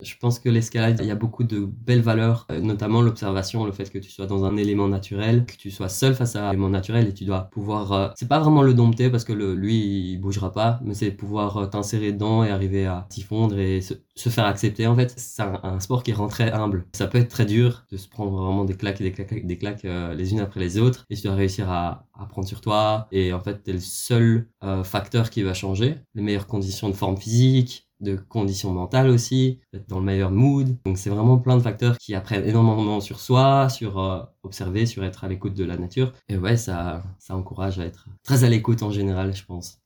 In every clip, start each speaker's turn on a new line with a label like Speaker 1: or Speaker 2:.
Speaker 1: Je pense que l'escalade, il y a beaucoup de belles valeurs, euh, notamment l'observation, le fait que tu sois dans un élément naturel, que tu sois seul face à un élément naturel et tu dois pouvoir. euh, c'est pas vraiment le dompter parce que le, lui, il bougera pas, mais c'est pouvoir euh, t'insérer dedans et arriver à t'y fondre et se, se faire accepter. En fait, c'est un, un sport qui rend très humble. Ça peut être très dur de se prendre vraiment des claques et des claques, des claques euh, les unes après les autres et tu dois réussir à, à prendre sur toi. Et en fait, t'es le seul euh, facteur qui va changer. Les meilleures conditions de forme physique, de conditions mentales aussi, d'être dans le meilleur mood. Donc c'est vraiment plein de facteurs qui apprennent énormément sur soi, sur euh, observer, sur être à l'écoute de la nature. Et ouais, ça, ça encourage à être très à l'écoute en général, je pense.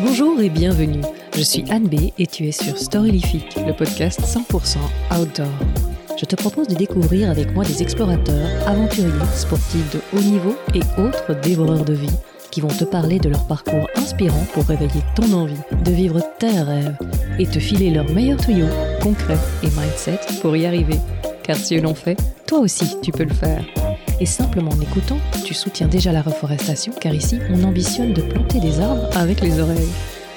Speaker 2: Bonjour et bienvenue. Je suis Anne B et tu es sur Storylific, le podcast 100% outdoor. Je te propose de découvrir avec moi des explorateurs, aventuriers, sportifs de haut niveau et autres dévoreurs de vie qui vont te parler de leur parcours inspirant pour réveiller ton envie de vivre tes rêves et te filer leurs meilleurs tuyaux, concrets et mindset pour y arriver. Car si eux l'ont fait, toi aussi tu peux le faire. Et simplement en écoutant, tu soutiens déjà la reforestation car ici on ambitionne de planter des arbres avec les oreilles.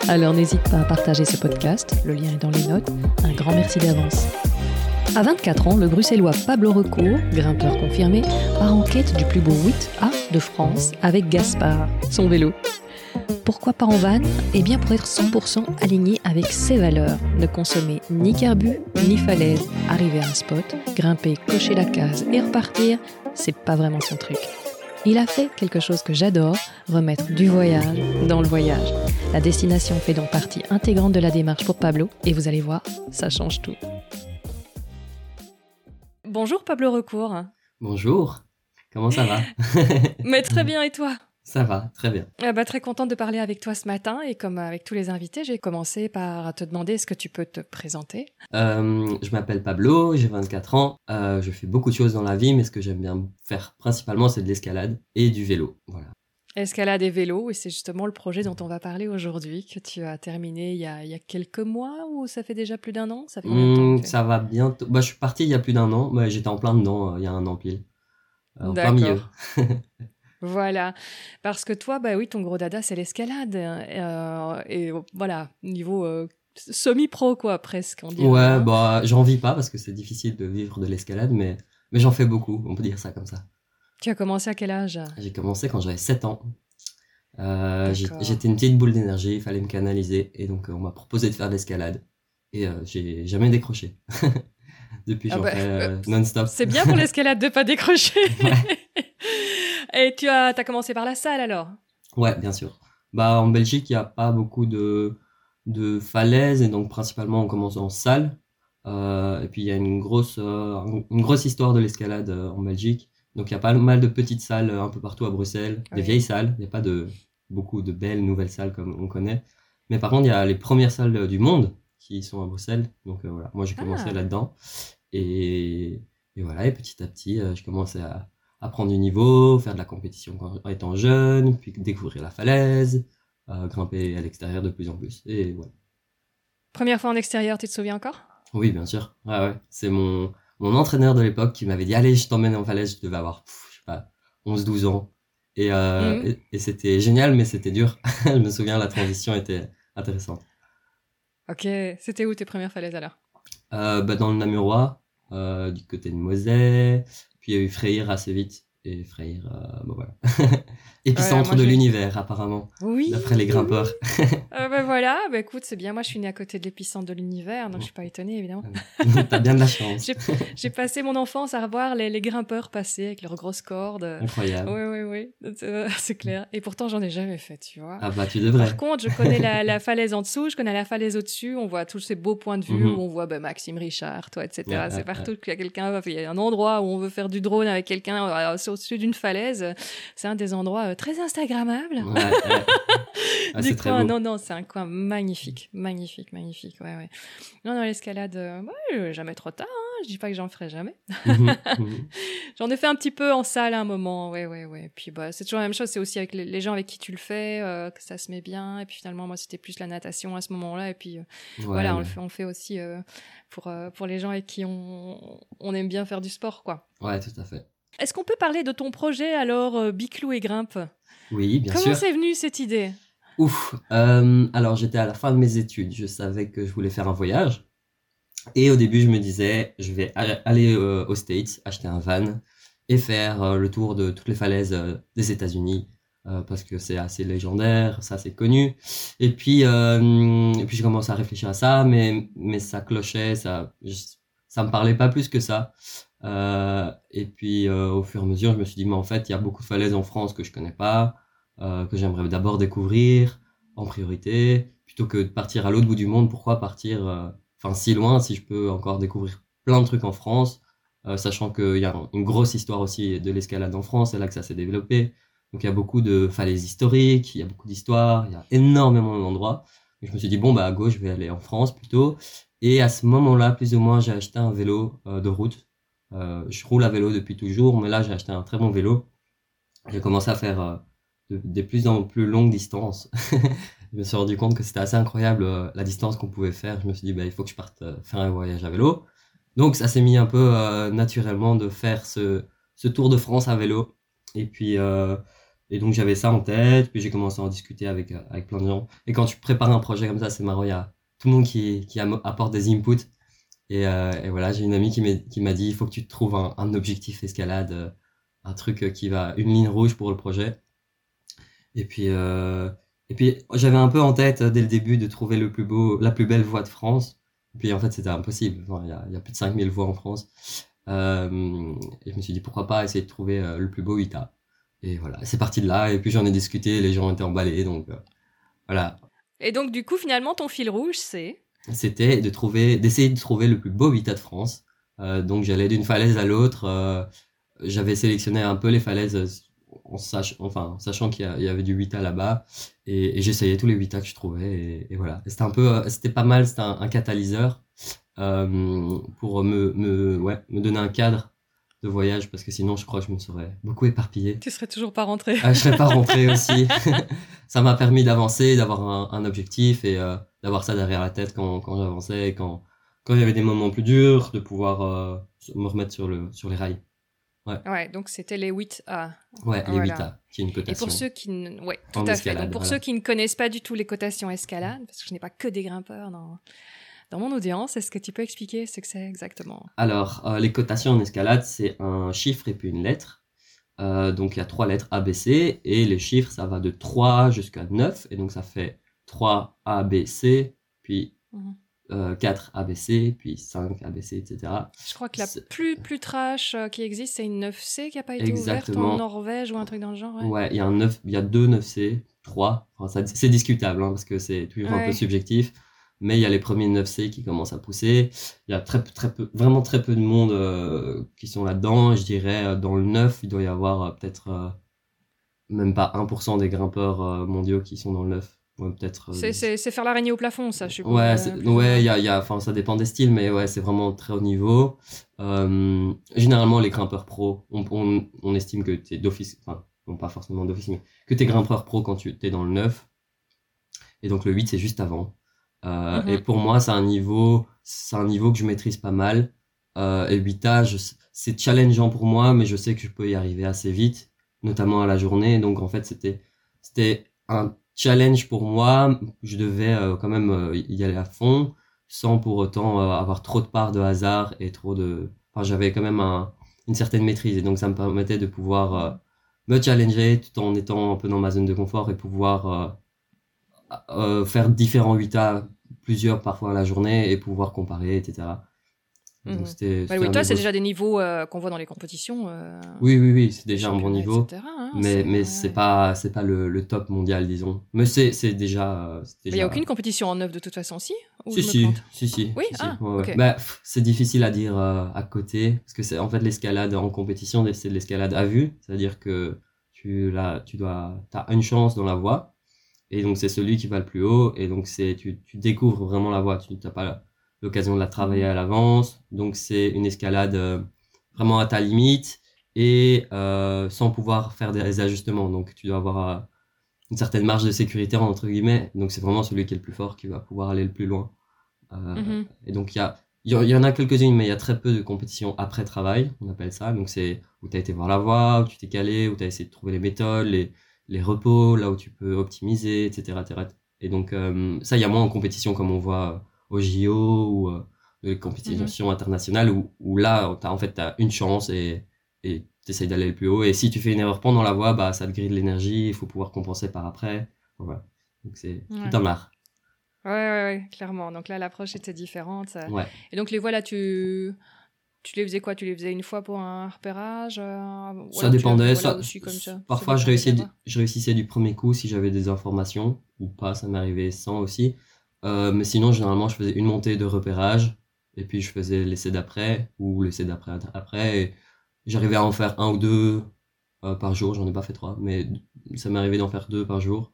Speaker 2: Alors n'hésite pas à partager ce podcast, le lien est dans les notes. Un grand merci d'avance. À 24 ans, le bruxellois Pablo Recourt, grimpeur confirmé, part en quête du plus beau 8A de France avec Gaspard, son vélo. Pourquoi pas en van? Eh bien pour être 100% aligné avec ses valeurs. Ne consommer ni carbu, ni falaise. Arriver à un spot, grimper, cocher la case et repartir, c'est pas vraiment son truc. Il a fait quelque chose que j'adore, remettre du voyage dans le voyage. La destination fait donc partie intégrante de la démarche pour Pablo et vous allez voir, ça change tout. Bonjour Pablo Recourt.
Speaker 1: Bonjour, comment ça va
Speaker 2: Mais très bien et toi?
Speaker 1: Ça va, très bien.
Speaker 2: Ah bah, Très contente de parler avec toi ce matin et comme avec tous les invités, j'ai commencé par te demander est-ce que tu peux te présenter
Speaker 1: Euh, je m'appelle Pablo, j'ai 24 ans, euh, je fais beaucoup de choses dans la vie, mais ce que j'aime bien faire principalement, c'est de l'escalade et du vélo. Voilà.
Speaker 2: Escalade et vélo, et c'est justement le projet dont on va parler aujourd'hui, que tu as terminé il y a, il y a quelques mois ou ça fait déjà plus d'un an? Ça fait que tu-
Speaker 1: ça va bientôt. Bah, je suis parti il y a plus d'un an. Bah, j'étais en plein dedans euh, il y a un an pile. Euh, en plein milieu.
Speaker 2: D'accord. Voilà, parce que toi, bah oui, ton gros dada, c'est l'escalade. euh, et voilà, niveau euh, semi-pro, quoi, presque, on dirait.
Speaker 1: Ouais,
Speaker 2: hein.
Speaker 1: bah, j'en vis pas parce que c'est difficile de vivre de l'escalade, mais, mais j'en fais beaucoup, on peut dire ça comme ça.
Speaker 2: Tu as commencé à quel âge?
Speaker 1: J'ai commencé quand j'avais 7 ans. Euh. J'étais une petite boule d'énergie, il fallait me canaliser, et donc euh, on m'a proposé de faire de l'escalade. Et euh, j'ai jamais décroché. Depuis,
Speaker 2: Ah
Speaker 1: j'en
Speaker 2: bah,
Speaker 1: fais euh, non-stop.
Speaker 2: C'est bien pour l'escalade de pas décrocher. et tu as, as commencé par la salle alors?
Speaker 1: Ouais, bien sûr. Bah, en Belgique, il n'y a pas beaucoup de, de falaises et donc principalement on commence en salle. Et puis il y a une grosse, une grosse histoire de l'escalade en Belgique. Donc il y a pas mal de petites salles euh, un peu partout à Bruxelles, des vieilles salles. Il n'y a pas de beaucoup de belles nouvelles salles comme on connaît. Mais par contre, il y a les premières salles euh, du monde qui sont à Bruxelles. Donc euh, voilà, moi j'ai commencé
Speaker 2: Ah.
Speaker 1: là-dedans. Et, et voilà, et petit à petit, euh, je commençais à, à prendre du niveau, faire de la compétition quand étant jeune, puis découvrir la falaise, euh, grimper à l'extérieur de plus en plus. Et ouais.
Speaker 2: Première fois en extérieur, tu te souviens encore?
Speaker 1: Oui, bien sûr. Ouais, ouais. C'est mon, mon entraîneur de l'époque qui m'avait dit Allez, je t'emmène en falaise. Je devais avoir, pff, je sais pas, 11-12 ans. Et, euh,
Speaker 2: Mhm.
Speaker 1: et, et c'était génial, mais c'était dur. je me souviens, la transition était intéressante.
Speaker 2: Ok, c'était où tes premières falaises alors?
Speaker 1: Euh, bah, dans le Namurois, euh, du côté de Moselle. Puis il y a eu Freyr assez vite. Et Freyr, euh, bah voilà. Épicentre de l'univers, apparemment,
Speaker 2: Oui.
Speaker 1: d'après les grimpeurs.
Speaker 2: Euh, ben voilà, bah écoute, c'est bien. Moi, je suis née à côté de l'épicentre de l'univers, donc je suis pas étonnée évidemment.
Speaker 1: T'as bien de la chance.
Speaker 2: J'ai- passé mon enfance à revoir les, les grimpeurs passer avec leurs grosses cordes.
Speaker 1: Incroyable.
Speaker 2: Oui, oui, oui, c'est euh, c'est clair. Et pourtant, j'en ai jamais fait, tu vois.
Speaker 1: Ah bah, tu devrais.
Speaker 2: Par contre, je connais la, la falaise en dessous, je connais la falaise au-dessus. On voit tous ces beaux points de vue
Speaker 1: Mhm.
Speaker 2: où on voit bah, Maxime Richard, toi, etc.
Speaker 1: Ouais,
Speaker 2: c'est
Speaker 1: ouais,
Speaker 2: partout qu'il y a quelqu'un, il y a un endroit où on veut faire du drone avec quelqu'un euh, au-dessus d'une falaise. C'est un des endroits euh, très Instagrammables.
Speaker 1: Ouais, ouais. Ah,
Speaker 2: du coin, non, non, c'est un coin magnifique, magnifique, magnifique. Ouais, ouais. Non, non, l'escalade, euh, ouais, euh, jamais trop tard. Hein, je dis pas que j'en ferai jamais.
Speaker 1: Mhm, mhm.
Speaker 2: J'en ai fait un petit peu en salle à un moment, ouais, ouais, ouais. Puis bah, c'est toujours la même chose, c'est aussi avec les, gens avec qui tu le fais, euh, que ça se met bien. Et puis finalement, moi, c'était plus la natation à ce moment-là. Et puis euh,
Speaker 1: Ouais,
Speaker 2: voilà, on le fait, on fait aussi euh, pour, pour les gens avec qui on, on aime bien faire du sport, quoi.
Speaker 1: Ouais, tout à fait.
Speaker 3: Est-ce qu'on peut parler de ton projet alors, euh, Biclou et Grimpe?
Speaker 1: Oui, bien
Speaker 3: Comment
Speaker 1: sûr.
Speaker 3: c'est venu cette idée?
Speaker 1: Ouf. Euh, alors j'étais à la fin de mes études, je savais que je voulais faire un voyage. Et au début, je me disais, je vais aller euh, aux States, acheter un van et faire euh, le tour de toutes les falaises des États-Unis parce que c'est assez légendaire, ça c'est connu. Et puis, et puis j'ai commencé à réfléchir à ça, mais mais ça clochait, ça je- ça me parlait pas plus que ça. Euh, et puis euh, au fur et à mesure, je me suis dit, mais en fait, il y a beaucoup de falaises en France que je connais pas, euh, que j'aimerais d'abord découvrir en priorité, plutôt que de partir à l'autre bout du monde. Pourquoi partir, enfin si loin, si je peux encore découvrir plein de trucs en France, sachant qu'il y a une grosse histoire aussi de l'escalade en France, c'est là que ça s'est développé. Donc il y a beaucoup de falaises historiques, il y a beaucoup d'histoires, il y a énormément d'endroits. Je me suis dit bon bah à gauche, je vais aller en France plutôt. Et à ce moment-là, plus ou moins, j'ai acheté un vélo euh, de route. Euh, je roule à vélo depuis toujours, mais là j'ai acheté un très bon vélo. J'ai commencé à faire euh, de- des plus en plus longues distances. je me suis rendu compte que c'était assez incroyable euh, la distance qu'on pouvait faire. Je me suis dit bah il faut que je parte faire un voyage à vélo. Donc ça s'est mis un peu naturellement de faire ce, tour de France à vélo. Et puis et donc j'avais ça en tête, puis j'ai commencé à en discuter avec, avec plein de gens. Et quand tu prépares un projet comme ça, c'est marrant, il y a tout le monde qui, apporte des inputs. Et, euh, et voilà, j'ai une amie qui m'a dit, il faut que tu te trouves un, objectif escalade, euh, un truc euh, qui va, une ligne rouge pour le projet. Et puis, et puis j'avais un peu en tête dès le début de trouver le plus beau, la plus belle voie de France. Et puis en fait, c'était impossible. Il y a, plus de 5000 voies en France. Et je me suis dit, pourquoi pas essayer de trouver le plus beau ITA. Et voilà, c'est parti de là. Et puis j'en ai discuté, les gens étaient emballés. Donc voilà,
Speaker 3: Et donc, du coup, finalement, ton fil rouge, c'est?
Speaker 1: C'était de trouver, d'essayer de trouver le plus beau habitat de France. Euh, donc j'allais d'une falaise à l'autre. euh, J'avais sélectionné un peu les falaises en, sach enfin, en sachant qu'il y, avait du habitat là-bas. Et, et j'essayais tous les habitats que je trouvais. Et, et voilà, c'était un peu, euh, c'était pas mal. C'était un, un catalyseur euh, pour me, me, ouais, me donner un cadre de voyage parce que sinon je crois que je me serais beaucoup éparpillé.
Speaker 3: Tu serais toujours pas rentré.
Speaker 1: Ah, je serais pas rentré aussi. ça m'a permis d'avancer, d'avoir un, un objectif et euh, d'avoir ça derrière la tête quand, quand j'avançais et quand, quand il y avait des moments plus durs, de pouvoir euh, me remettre sur, le, sur les rails.
Speaker 3: Ouais, donc c'était les 8A.
Speaker 1: Ouais, les
Speaker 3: Voilà.
Speaker 1: 8A, qui est une
Speaker 3: Et
Speaker 1: cotation.
Speaker 3: pour ceux qui ne... ouais, tout à fait. Donc pour
Speaker 1: voilà.
Speaker 3: ceux qui ne connaissent pas du tout les cotations escalade, parce que je n'ai pas que des grimpeurs dans, dans mon audience, est-ce que tu peux expliquer ce que c'est exactement?
Speaker 1: Alors, euh, les cotations en escalade, c'est un chiffre et puis une lettre. Euh, donc il y a trois lettres A, B, C, et les chiffres, ça va de 3 jusqu'à 9, et donc ça fait 3 A, B, C, puis euh, 4 A, B, C, puis 5 A, B, C, etc.
Speaker 3: Je crois que la plus, plus trash euh, qui existe, c'est une 9C qui n'a pas été ouverte en Norvège ou un truc dans le genre. Ouais.
Speaker 1: Ouais, il y a un 9, il y a deux 9C, 3. Enfin, c'est discutable hein, parce que c'est toujours un peu subjectif. Mais il y a les premiers 9C qui commencent à pousser. Il y a très, très peu, vraiment très peu de monde euh, qui sont là-dedans. Je dirais euh, dans le 9, il doit y avoir euh, peut-être euh, même pas 1% des grimpeurs mondiaux qui sont dans le 9. Ouais, peut-être.
Speaker 3: C'est- C'est c'est faire l'araignée au plafond, ça, je suppose.
Speaker 1: Ouais, ouais, y a, y a, ça dépend des styles, mais ouais, c'est vraiment très haut niveau. Généralement, les grimpeurs pro, on, on, on estime que t'es d'office, enfin, non pas forcément d'office, mais que t'es grimpeur pro quand tu t'es dans le 9. Et donc le 8, c'est juste avant. Euh,
Speaker 3: Mhm.
Speaker 1: Et pour moi, c'est un niveau, c'est un niveau que je maîtrise pas mal. Euh, et 8 âges, c'est challengeant pour moi, mais je sais que je peux y arriver assez vite, notamment à la journée. Donc en fait, c'était, c'était un challenge pour moi. Je devais euh, quand même euh, y aller à fond, sans pour autant avoir trop de part de hasard et trop de. Enfin, j'avais quand même un, une certaine maîtrise, et donc ça me permettait de pouvoir me challenger tout en étant un peu dans ma zone de confort et pouvoir euh, faire différents 8A, plusieurs parfois à la journée, et pouvoir comparer, etc.
Speaker 3: Mhm.
Speaker 1: c'était.
Speaker 3: Bah oui, toi, c'est déjà des niveaux euh, qu'on voit dans les compétitions. euh,
Speaker 1: Oui, oui, oui, c'est déjà un bon niveau.
Speaker 3: etc., hein,
Speaker 1: mais
Speaker 3: c'est-
Speaker 1: mais c'est pas c'est pas le, le top mondial disons mais c'est c'est déjà
Speaker 3: il n'y a aucune compétition en neuf de toute façon, si Ou
Speaker 1: si si, si si
Speaker 3: Oui,
Speaker 1: si,
Speaker 3: ah,
Speaker 1: Ouais, ouais.
Speaker 3: ok.
Speaker 1: Bah, pff, c'est difficile à dire euh, à côté parce que c'est en fait l'escalade en compétition c'est de l'escalade à vue c'est à dire que tu là tu dois t'as une chance dans la voie et donc c'est celui qui va le plus haut. Et donc c'est tu, tu découvres vraiment la voie. Tu n'as pas l'occasion de la travailler à l'avance. Donc c'est une escalade euh, vraiment à ta limite et euh, sans pouvoir faire des ajustements. Donc tu dois avoir euh, une certaine marge de sécurité entre guillemets. Donc c'est vraiment celui qui est le plus fort qui va pouvoir aller le plus loin.
Speaker 3: Mhm.
Speaker 1: et donc il y a il y, en a quelques-unes, mais il y a très peu de compétitions après travail, on appelle ça. Donc c'est où tu as été voir la voie, où tu t'es calé, où tu as essayé de trouver les méthodes, les, les repos, là où tu peux optimiser, etc. etc. Et donc euh, ça, il y a moins en compétition comme on voit au JO ou euh, les compétitions mm-hmm. internationales où, où là, as, en fait, tu as une chance et tu essayes d'aller le plus haut. Et si tu fais une erreur pendant la voie, bah, ça te grille de l'énergie, il faut pouvoir compenser par après. Voilà. Donc c'est tout un art.
Speaker 2: Ouais, ouais, ouais, clairement. Donc là, l'approche était différente. Et donc les voies là, tu tu les faisais quoi? Tu les faisais une fois pour un repérage euh,
Speaker 1: Ça dépendait. Ça, Parfois, je, réussissais du, je réussissais du premier coup si j'avais des informations, ou pas, ça m'arrivait sans aussi. Euh, mais sinon, généralement, je faisais une montée de repérage, et puis je faisais l'essai d'après, ou l'essai d'après après. J'arrivais à en faire un ou deux euh, par jour, j'en ai pas fait trois, mais ça m'est arrivé d'en faire deux par jour.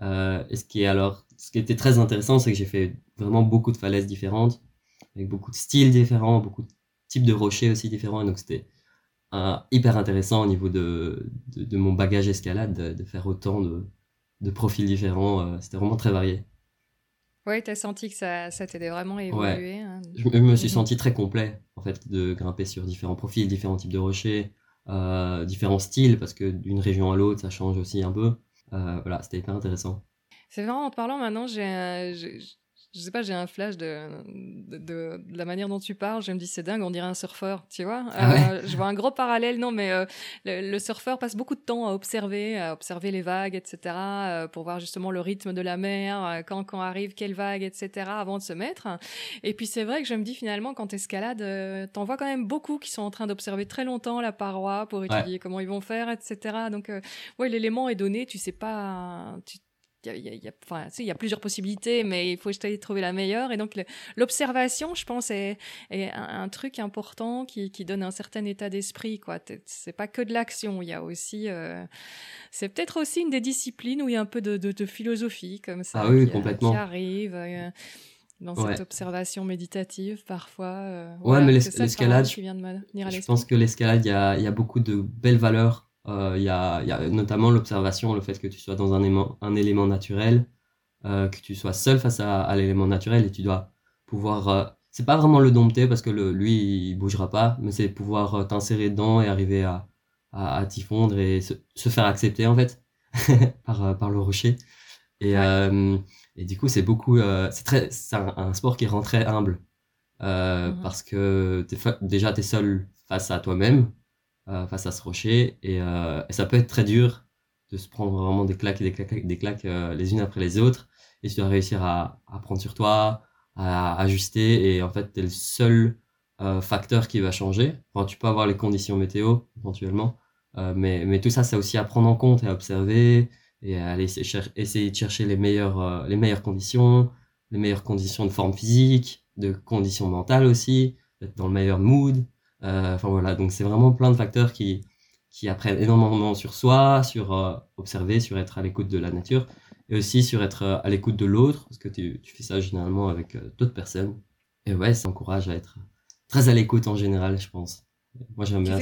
Speaker 1: Et ce qui est alors, ce qui était très intéressant, c'est que j'ai fait vraiment beaucoup de falaises différentes, avec beaucoup de styles différents, beaucoup de types de rochers aussi différents, et donc c'était euh, hyper intéressant au niveau de, de, mon bagage escalade de, faire autant de, de profils différents. c'était vraiment très varié.
Speaker 2: Oui, tu as senti que ça, ça t'aidait vraiment à évoluer. Hein.
Speaker 1: Je, me suis mhm. senti très complet, en fait, de grimper sur différents profils, différents types de rochers, euh, différents styles, parce que d'une région à l'autre, ça change aussi un peu. Euh, voilà, c'était hyper intéressant.
Speaker 2: C'est vraiment en parlant maintenant, j'ai je sais pas, j'ai un flash de, de, de, la manière dont tu parles. Je me dis, c'est dingue, on dirait un surfeur, tu vois. Ah euh, je vois un gros parallèle, non, mais euh, le, surfeur passe beaucoup de temps à observer, à observer les vagues, etc., euh, pour voir justement le rythme de la mer, quand, quand arrive quelle vague, etc., avant de se mettre. Et puis c'est vrai que je me dis finalement, quand tu escalades, t'en vois quand même beaucoup qui sont en train d'observer très longtemps la paroi pour étudier comment ils vont faire, etc. Donc, ouais, l'élément est donné, tu sais pas, tu, il y a, y, a, enfin, il y a plusieurs possibilités, mais il faut essayer de trouver la meilleure. Et donc, l'observation, je pense, est, est un, truc important qui, qui, donne un certain état d'esprit. quoi. C'est pas que de l'action, il y a aussi... Euh, c'est peut-être aussi une des disciplines où il y a un peu de, de, philosophie, comme ça,
Speaker 1: ah oui,
Speaker 2: qui,
Speaker 1: complètement.
Speaker 2: qui arrive. Euh, dans cette observation méditative parfois. Euh,
Speaker 1: ouais, mais l'escalade, je, pense que l'escalade, il y a, y a beaucoup de belles valeurs il y, a, y, a, notamment l'observation, le fait que tu sois dans un élément, un élément naturel, euh, que tu sois seul face à, à l'élément naturel et tu dois pouvoir. Euh, c'est pas vraiment le dompter parce que le, lui il bougera pas, mais c'est pouvoir euh, t'insérer dedans et arriver à, à, à t'y fondre et se, se, faire accepter en fait par, par le rocher. Et, et du coup, c'est beaucoup. c'est très, c'est un, sport qui rend très humble mmh parce que es déjà t'es seul face à toi-même euh, face à ce rocher. Euh, et, ça peut être très dur de se prendre vraiment des claques et des claques, des claques euh, les unes après les autres. Et tu dois réussir à, prendre sur toi, à, ajuster. Et en fait, tu es le seul facteur qui va changer. Tu peux avoir les conditions météo éventuellement. mais, mais tout ça, c'est aussi à prendre en compte et à observer et à aller essayer de chercher les meilleures, les meilleures conditions, les meilleures conditions de forme physique, de conditions mentales aussi, d'être dans le meilleur mood. Euh, enfin voilà, donc c'est vraiment plein de facteurs qui, qui apprennent énormément sur soi, sur euh, observer, sur être à l'écoute de la nature, et aussi sur être euh, à l'écoute de l'autre, parce que tu, tu, fais ça généralement avec d'autres personnes. Et ouais, ça encourage à être très à l'écoute en général, je pense. Moi j'aime bien.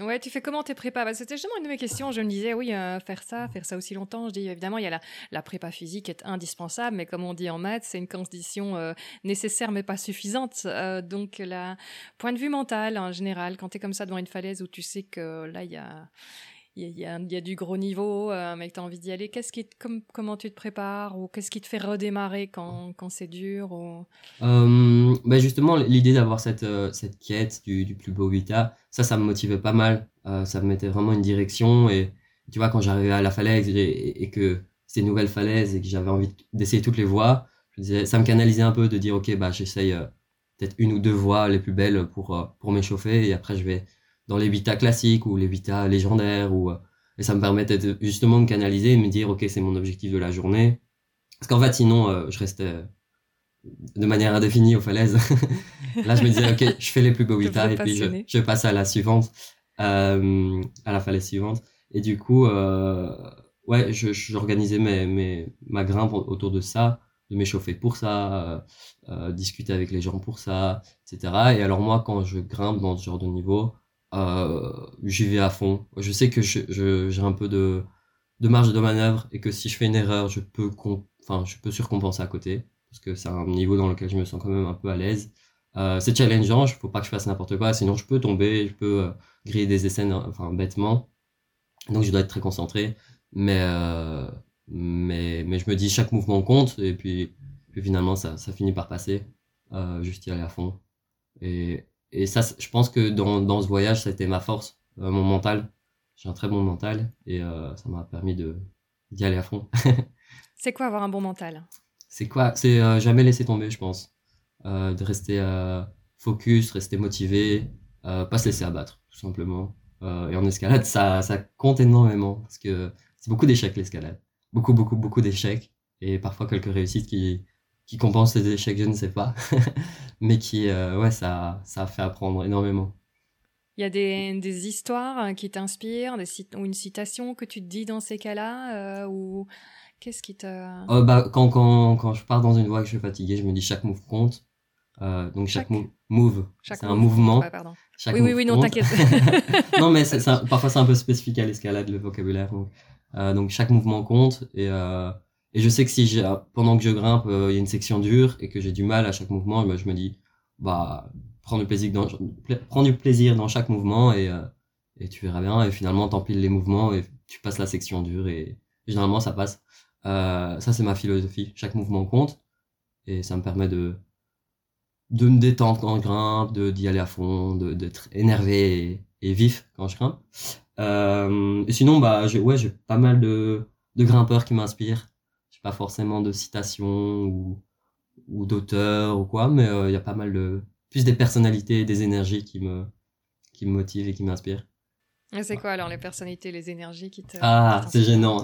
Speaker 2: Ouais, tu fais comment tes prépas? Bah, C'était justement une de mes questions. Je me disais, oui, euh, faire ça, faire ça aussi longtemps. Je dis, évidemment, il y a la, la, prépa physique est indispensable, mais comme on dit en maths, c'est une condition euh, nécessaire mais pas suffisante. Euh, donc, la point de vue mental, en général, quand tu es comme ça devant une falaise où tu sais que là, il y a il y, a, du gros niveau, euh, mais que tu as envie d'y aller, qu'est-ce qui comme, comment tu te prépares ou qu'est-ce qui te fait redémarrer quand, quand c'est dur ou...
Speaker 1: euh, bah Justement, l'idée d'avoir cette, euh, cette quête du, plus beau vita, ça, ça me motivait pas mal. Euh, ça me mettait vraiment une direction. Et tu vois, quand j'arrivais à la falaise et, que c'était une nouvelle falaise et que j'avais envie d'essayer toutes les voies, ça me canalisait un peu de dire, OK, bah, j'essaye euh, peut-être une ou deux voies les plus belles pour, pour m'échauffer et après je vais dans les Vita classiques ou les Vita légendaires ou euh, et ça me permettait de, justement de canaliser et de me dire ok c'est mon objectif de la journée. Parce qu'en fait sinon euh, je restais de manière indéfinie aux falaises. Là je me disais ok je fais les plus beaux Vita et puis je, je, passe à la suivante euh, à la falaise suivante. Et du coup euh, ouais je j'organisais mes, mes ma grimpe autour de ça de m'échauffer pour ça euh, discuter avec les gens pour ça etc et alors moi quand je grimpe dans ce genre de niveau euh, j'y vais à fond. Je sais que j'ai je, un peu de, de marge de manœuvre et que si je fais une erreur, je peux, enfin, je peux surcompenser à côté parce que c'est un niveau dans lequel je me sens quand même un peu à l'aise. Euh, c'est challengeant, il faut pas que je fasse n'importe quoi, sinon je peux tomber, je peux euh, griller des essais, enfin bêtement. Donc je dois être très concentré, mais euh, mais mais je me dis chaque mouvement compte et puis, puis finalement ça, ça finit par passer, euh, juste y aller à fond. Et et ça, je pense que dans dans ce voyage, ça a été ma force, euh, mon mental. J'ai un très bon mental et euh, ça m'a permis de d'y aller à fond.
Speaker 2: c'est quoi avoir un bon mental?
Speaker 1: C'est quoi? C'est euh, jamais laisser tomber, je pense. De rester focus, rester motivé, pas se laisser abattre, tout simplement. Et en escalade, ça, ça compte énormément parce que c'est beaucoup d'échecs l'escalade, beaucoup, beaucoup, beaucoup d'échecs et parfois quelques réussites qui qui compensent les échecs, je ne sais pas, mais qui, euh, ouais, ça, ça a fait apprendre énormément.
Speaker 2: Il y a des, des histoires qui t'inspirent, ou une citation que tu te dis dans ces cas-là, euh, ou qu'est-ce qui te...
Speaker 1: Euh, bah, quand, quand, quand je pars dans une voie que je suis fatigué, je me dis chaque move compte. Euh, donc chaque,
Speaker 2: Chaque-
Speaker 1: move, c'est un mouvement. Chaque
Speaker 2: Oui, oui,
Speaker 1: move
Speaker 2: oui, non, t'inquiète.
Speaker 1: non, mais parfois c'est un peu spécifique à l'escalade, le vocabulaire. Donc, euh, donc chaque mouvement compte. Et, euh, et je sais que si pendant que je grimpe, euh, il y a une section dure et que j'ai du mal à chaque mouvement, bah, je me dis, bah, prends du plaisir dans, chaque mouvement et, euh, et tu verras bien. Et finalement, t'empiles les mouvements et tu passes la section dure et, généralement ça passe. Euh, ça, c'est ma philosophie. Chaque mouvement compte et ça me permet de, de me détendre quand je grimpe, de d'y aller à fond, d'être énervé et, vif quand je grimpe. Et sinon, bah, j'ai ouais, j'ai pas mal de grimpeurs qui m'inspirent. Pas forcément de citations ou ou d'auteurs ou quoi, mais euh, il y a pas mal de plus des personnalités, des énergies qui me qui me motivent et qui m'inspirent.
Speaker 2: C'est quoi alors les personnalités, les énergies qui te...
Speaker 1: Ah, c'est gênant.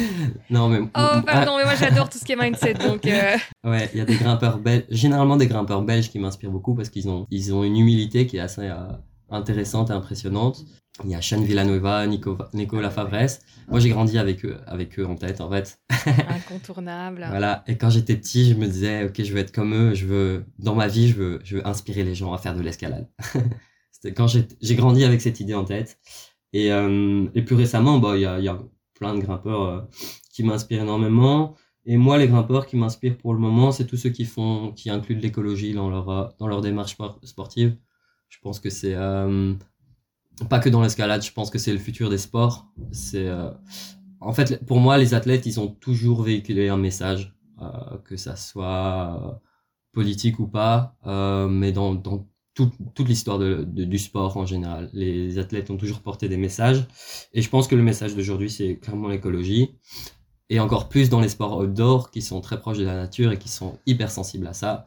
Speaker 1: non mais
Speaker 2: Oh,
Speaker 1: ah,
Speaker 2: pardon, mais moi j'adore tout ce qui est mindset, donc... euh,
Speaker 1: Ouais, il y a des grimpeurs belges, généralement des grimpeurs belges qui m'inspirent beaucoup parce qu'ils ont, ils ont une humilité qui est assez euh, intéressante et impressionnante. Il y a Sean Villanueva, Nico, Nicolas Favres. Moi, j'ai grandi avec eux, avec eux en tête, en fait.
Speaker 2: incontournable.
Speaker 1: Voilà. Et quand j'étais petit, je me disais, ok, je veux être comme eux. Je veux, dans ma vie, je veux, je veux inspirer les gens à faire de l'escalade. C'était quand j'ai, grandi avec cette idée en tête. Et, euh, et plus récemment, bah, il y a, y a plein de grimpeurs euh, qui m'inspirent énormément. Et moi, les grimpeurs qui m'inspirent pour le moment, c'est tous ceux qui font, qui incluent de l'écologie dans leur, euh, dans leur démarche spor- sportive. Je pense que c'est, euh, pas que dans l'escalade, je pense que c'est le futur des sports. C'est, euh, en fait, pour moi, les athlètes, ils ont toujours véhiculé un message, euh, que ça soit euh, politique ou pas, mais dans, toute, l'histoire du sport en général. Les athlètes ont toujours porté des messages, et je pense que le message d'aujourd'hui, c'est clairement l'écologie, et encore plus dans les sports outdoor, qui sont très proches de la nature et qui sont hyper sensibles à ça.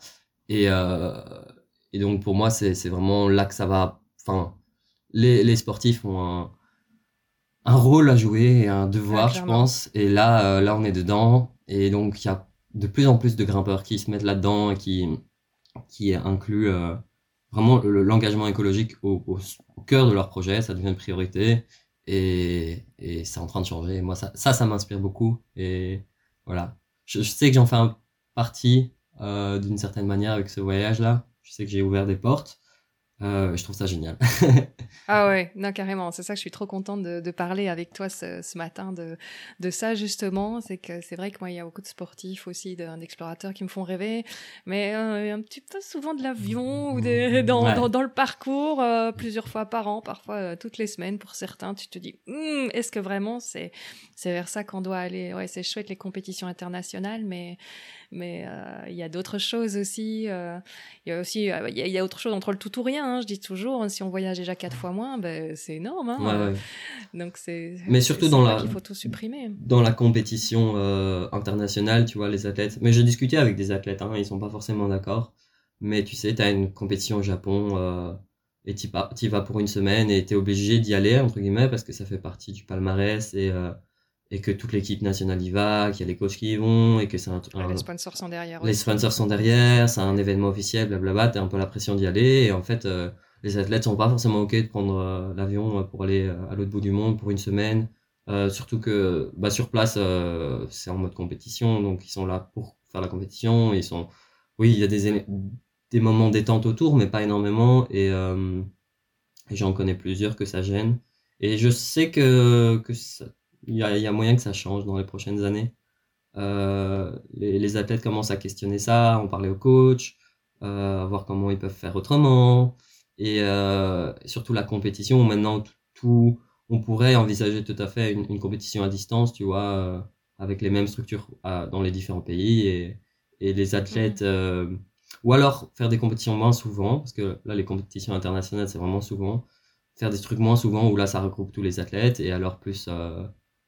Speaker 1: Et, donc, pour moi, c'est vraiment là que ça va... les, les sportifs ont un, un rôle à jouer et un devoir,
Speaker 2: Ah,
Speaker 1: je pense. Et là, euh, là, on est dedans. Et donc, il y a de plus en plus de grimpeurs qui se mettent là-dedans et qui, qui incluent euh, vraiment le- l'engagement écologique au, au, au cœur de leur projet. Ça devient une priorité. Et, et c'est en train de changer. Et moi, ça, ça, ça m'inspire beaucoup. Et voilà. Je, je sais que j'en fais un partie euh, d'une certaine manière avec ce voyage-là. Je sais que j'ai ouvert des portes. Euh, je trouve ça génial.
Speaker 2: Ah ouais, non, carrément. C'est ça que je suis trop contente de, de parler avec toi ce, ce matin de, de ça, justement. C'est que c'est vrai que moi, il y a beaucoup de sportifs aussi, de- d'explorateurs qui me font rêver. Mais euh, un petit peu souvent de l'avion ou des- dans,
Speaker 1: Ouais.
Speaker 2: dans, dans le parcours, euh, plusieurs fois par an, parfois euh, toutes les semaines pour certains. Tu te dis, Hum, est-ce que vraiment c'est c'est vers ça qu'on doit aller? Ouais, c'est chouette les compétitions internationales, mais mais euh, il y a d'autres choses aussi. euh, il y a aussi euh, il y, a- il y a autre chose entre le tout ou rien. hein, je dis toujours, hein, si on voyage déjà quatre fois moins, ben, c'est énorme. hein.
Speaker 1: Ouais, ouais.
Speaker 2: Donc c'est.
Speaker 1: Mais surtout dans la-
Speaker 2: qu'il faut tout supprimer.
Speaker 1: dans la compétition internationale, tu vois, les athlètes. Mais j'ai discuté avec des athlètes, hein, ils sont pas forcément d'accord. Mais tu sais, t'as une compétition au Japon et pas- t'y vas pour une semaine et t'es obligé d'y aller entre guillemets parce que ça fait partie du palmarès et euh, et que toute l'équipe nationale y va, qu'il y a les coachs qui y vont et que c'est un, un-
Speaker 2: les sponsors sont derrière.
Speaker 1: les
Speaker 2: aussi.
Speaker 1: sponsors sont derrière, c'est un événement officiel, blablabla, t'as un peu la pression d'y aller, et en fait, euh, les athlètes sont pas forcément ok de prendre euh, l'avion euh, pour aller euh, à l'autre bout du monde pour une semaine, Euh, surtout que bah, sur place, euh, c'est en mode compétition, donc ils sont là pour faire la compétition, ils sont, oui, il y a des, des moments détente autour, mais pas énormément, et, euh, et j'en connais plusieurs que ça gêne, et je sais que, que ça- il y a, il y a moyen que ça change dans les prochaines années. Euh, les, les athlètes commencent à questionner ça, on parlait au coach, euh, voir comment ils peuvent faire autrement. Et euh, surtout la compétition, maintenant, tout, on pourrait envisager tout à fait une, une compétition à distance, tu vois, avec les mêmes structures dans les différents pays et, et les athlètes. Mhm. ou alors faire des compétitions moins souvent, parce que là, les compétitions internationales, c'est vraiment souvent. Faire des trucs moins souvent où là, ça regroupe tous les athlètes et alors plus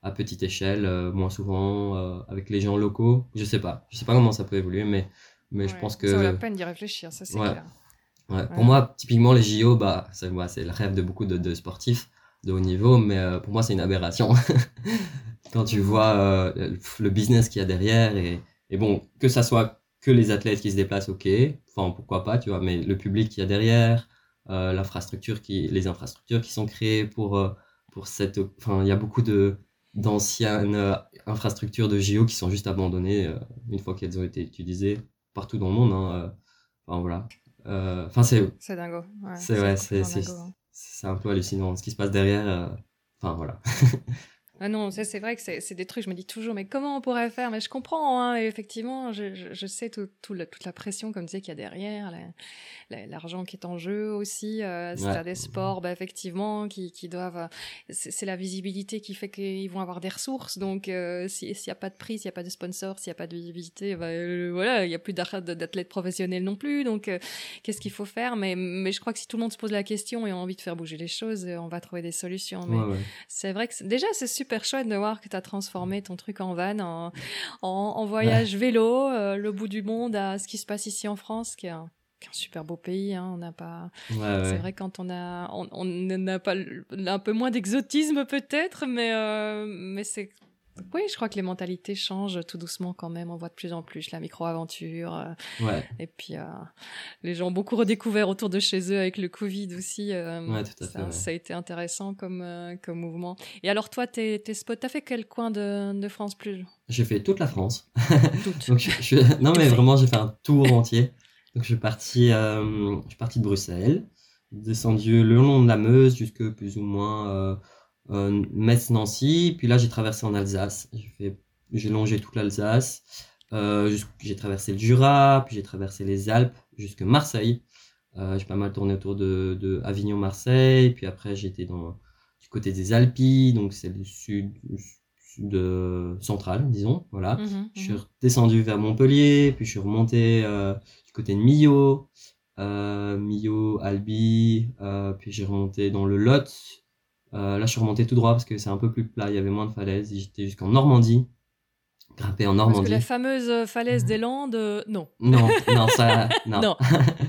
Speaker 1: à petite échelle, euh, moins souvent, euh, avec les gens locaux. Je sais pas. Je sais pas comment ça peut évoluer, mais, mais je pense que.
Speaker 2: Ça vaut la peine d'y réfléchir, ça c'est clair.
Speaker 1: Ouais. Pour moi, typiquement, les JO, bah, c'est le rêve de beaucoup de, de sportifs de haut niveau, mais euh, pour moi, c'est une aberration. Quand tu vois le business qu'il y a derrière, et, et bon, que ça soit que les athlètes qui se déplacent, ok, enfin, pourquoi pas, tu vois, mais le public qu'il y a derrière, l'infrastructure qui, les infrastructures qui sont créées pour, pour cette, enfin, il y a beaucoup de, d'anciennes euh, infrastructures de JO qui sont juste abandonnées euh, une fois qu'elles ont été utilisées partout dans le monde. Hein, euh. Enfin voilà. Enfin c'est.
Speaker 2: C'est dingo.
Speaker 1: c'est ouais, c'est hein. c'est un peu hallucinant ce qui se passe derrière. Enfin voilà.
Speaker 2: Ah non, c'est vrai que c'est des trucs, je me dis toujours, mais comment on pourrait faire? Mais je comprends, hein, effectivement, je, je, je sais tout, tout toute la pression, comme tu sais, qu'il y a derrière, l'argent qui est en jeu aussi. Euh, c'est des sports, bah, effectivement, qui, qui doivent. Euh, c'est la visibilité qui fait qu'ils vont avoir des ressources. Donc, euh, s'il n'y a pas de prix, s'il n'y a pas de sponsor, s'il n'y a pas de visibilité, bah, euh, voilà, il n'y a plus d'athlètes professionnels non plus. Donc, qu'est-ce qu'il faut faire? Mais, mais je crois que si tout le monde se pose la question et a envie de faire bouger les choses, on va trouver des solutions. Mais c'est vrai que déjà, c'est super chouette de voir que tu as transformé ton truc en van, en, en, voyage vélo, le bout du monde à ce qui se passe ici en France, qui est un un super beau pays. Hein. On n'a pas. c'est vrai quand on a, on n'a pas un peu moins d'exotisme peut-être, mais euh, mais c'est. Oui, je crois que les mentalités changent tout doucement quand même. On voit de plus en plus la micro-aventure.
Speaker 1: Euh, ouais.
Speaker 2: Et puis, euh, les gens ont beaucoup redécouvert autour de chez eux avec le Covid aussi.
Speaker 1: ouais, tout à
Speaker 2: ça,
Speaker 1: fait,
Speaker 2: ça, a été intéressant comme, comme mouvement. Et alors, toi, tes, tes spots, t'as fait quel coin de, de France plus?
Speaker 1: J'ai fait toute la France. Toute. Donc, je, Non, mais vraiment, j'ai fait un tour entier. Donc je suis parti, euh, je suis parti de Bruxelles, descendu le long de la Meuse jusque plus ou moins euh, Metz-Nancy, puis là j'ai traversé en Alsace. J'ai longé toute l'Alsace, euh, j'ai traversé le Jura, puis j'ai traversé les Alpes jusque Marseille. Euh, j'ai pas mal tourné autour de, de Avignon-Marseille, puis après j'étais dans du côté des Alpes, donc c'est le sud, sud central, disons, voilà. Mmh je suis descendu vers Montpellier, puis je suis remonté euh, côté de Millau, euh, Millau, Albi, euh, puis j'ai remonté dans le Lot. Euh, là, je suis remonté tout droit parce que c'est un peu plus plat, il y avait moins de falaises. J'étais jusqu'en Normandie, grimpé en Normandie. Parce que
Speaker 2: la fameuse falaise des Landes, euh, non.
Speaker 1: Non, non, ça, non.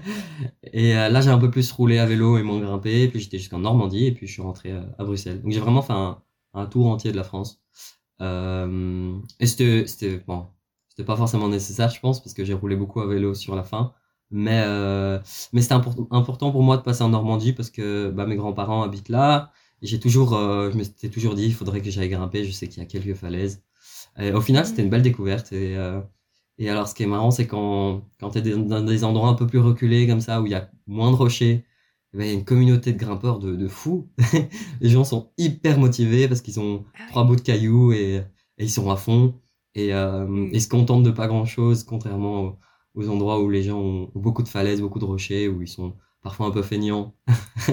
Speaker 1: et euh, là, j'ai un peu plus roulé à vélo et moins grimpé, puis j'étais jusqu'en Normandie, et puis je suis rentré à Bruxelles. Donc j'ai vraiment fait un, un, tour entier de la France. Euh, et c'était, bon, c'était pas forcément nécessaire, je pense, parce que j'ai roulé beaucoup à vélo sur la fin. Mais, euh, mais c'était important pour moi de passer en Normandie parce que bah, mes grands-parents habitent là. J'ai toujours, euh, je m'étais toujours dit, il faudrait que j'aille grimper. Je sais qu'il y a quelques falaises. Et au final, c'était une belle découverte. Et, euh, et alors, ce qui est marrant, c'est quand, quand tu es dans des endroits un peu plus reculés, comme ça, où il y a moins de rochers, eh ben, il y a une communauté de grimpeurs de, de fous. les gens sont hyper motivés parce qu'ils ont ah trois bouts de cailloux et, et ils sont à fond et euh, ils se contentent de pas grand chose, contrairement aux, endroits où les gens ont beaucoup de falaises, beaucoup de rochers, où ils sont parfois un peu feignants.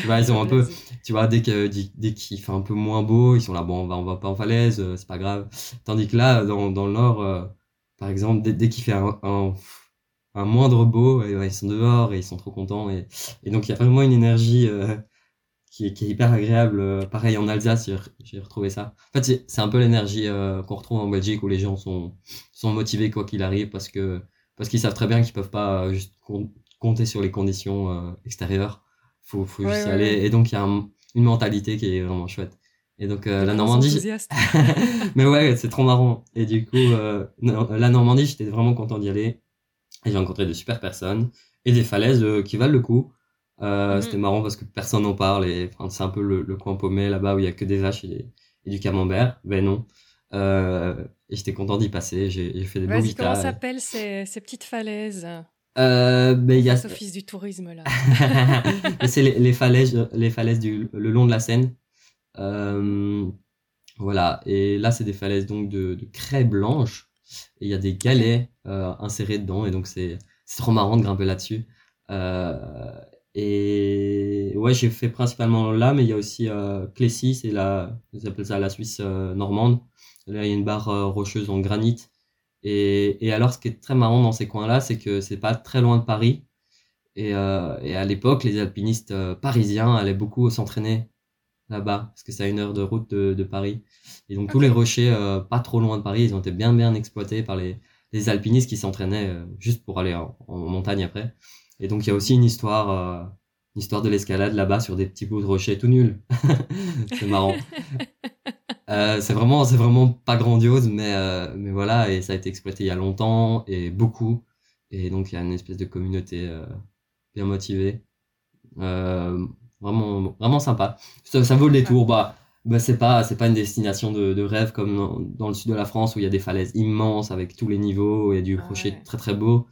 Speaker 1: tu vois, ils ont un peu, tu vois, dès que dès qu'il fait un peu moins beau, ils sont là, bon, on va on va pas en falaise, euh, c'est pas grave. Tandis que là, dans dans le nord, euh, par exemple, dès, dès qu'il fait un, un, un, moindre beau, ils sont dehors et ils sont trop contents et, et donc il y a vraiment une énergie euh, qui est, qui est hyper agréable. Pareil en Alsace, j'ai retrouvé ça. En fait, c'est un peu l'énergie euh, qu'on retrouve en Belgique où les gens sont, sont motivés quoi qu'il arrive parce que parce qu'ils savent très bien qu'ils peuvent pas juste compter sur les conditions extérieures. Faut, faut juste y aller. Et donc il y a une mentalité qui est vraiment chouette. Et donc la Normandie. Mais ouais, c'est trop marrant. Et du coup, la Normandie, j'étais vraiment content d'y aller. Et j'ai rencontré de super personnes et des falaises qui valent le coup. Euh, mhm. C'était marrant parce que personne n'en parle et enfin, c'est un peu le, le coin paumé là-bas où il y a que des vaches et, et du camembert. Ben non. Euh, et j'étais content d'y passer. J'ai fait des beaux
Speaker 2: Comment s'appellent ces, ces petites falaises?
Speaker 1: Euh, ben il y a
Speaker 2: office du tourisme là.
Speaker 1: c'est les, les, falaises, les falaises du le long de la Seine. Euh, voilà. Et là, c'est des falaises donc de, de craie blanche et il y a des galets euh, insérés dedans et donc c'est c'est trop marrant de grimper là-dessus. Euh, et ouais, j'ai fait principalement là, mais il y a aussi euh, Clécy, c'est la, ils appellent ça la Suisse euh, normande. Là, il y a une barre rocheuse en granit. Et, et alors, ce qui est très marrant dans ces coins-là, c'est que c'est pas très loin de Paris. Et, euh, et à l'époque, les alpinistes euh, parisiens allaient beaucoup s'entraîner là-bas, parce que c'est à une heure de route de, de Paris. Et donc, tous les rochers, euh, pas trop loin de Paris, ils ont été bien, bien exploités par les, les alpinistes qui s'entraînaient euh, juste pour aller en, en montagne après. Et donc, il y a aussi une histoire, euh, histoire de l'escalade là-bas sur des petits bouts de rochers tout nuls. c'est marrant. Euh, c'est vraiment, c'est vraiment pas grandiose, mais, euh, mais voilà, et ça a été exploité il y a longtemps et beaucoup. Et donc, il y a une espèce de communauté euh, bien motivée. Vraiment, vraiment sympa. Ça, ça vaut le détour. Bah, bah, c'est pas, c'est pas une destination de, de rêve comme dans, dans le sud de la France où il y a des falaises immenses avec tous les niveaux et du
Speaker 2: Ah
Speaker 1: rocher
Speaker 2: ouais.
Speaker 1: très très beau.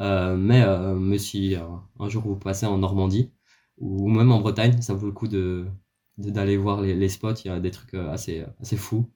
Speaker 1: Euh, mais, euh, mais si euh, un jour vous passez en Normandie ou même en Bretagne, ça vaut le coup de, d'aller voir les, les spots. Il y a des trucs euh, assez, assez fous.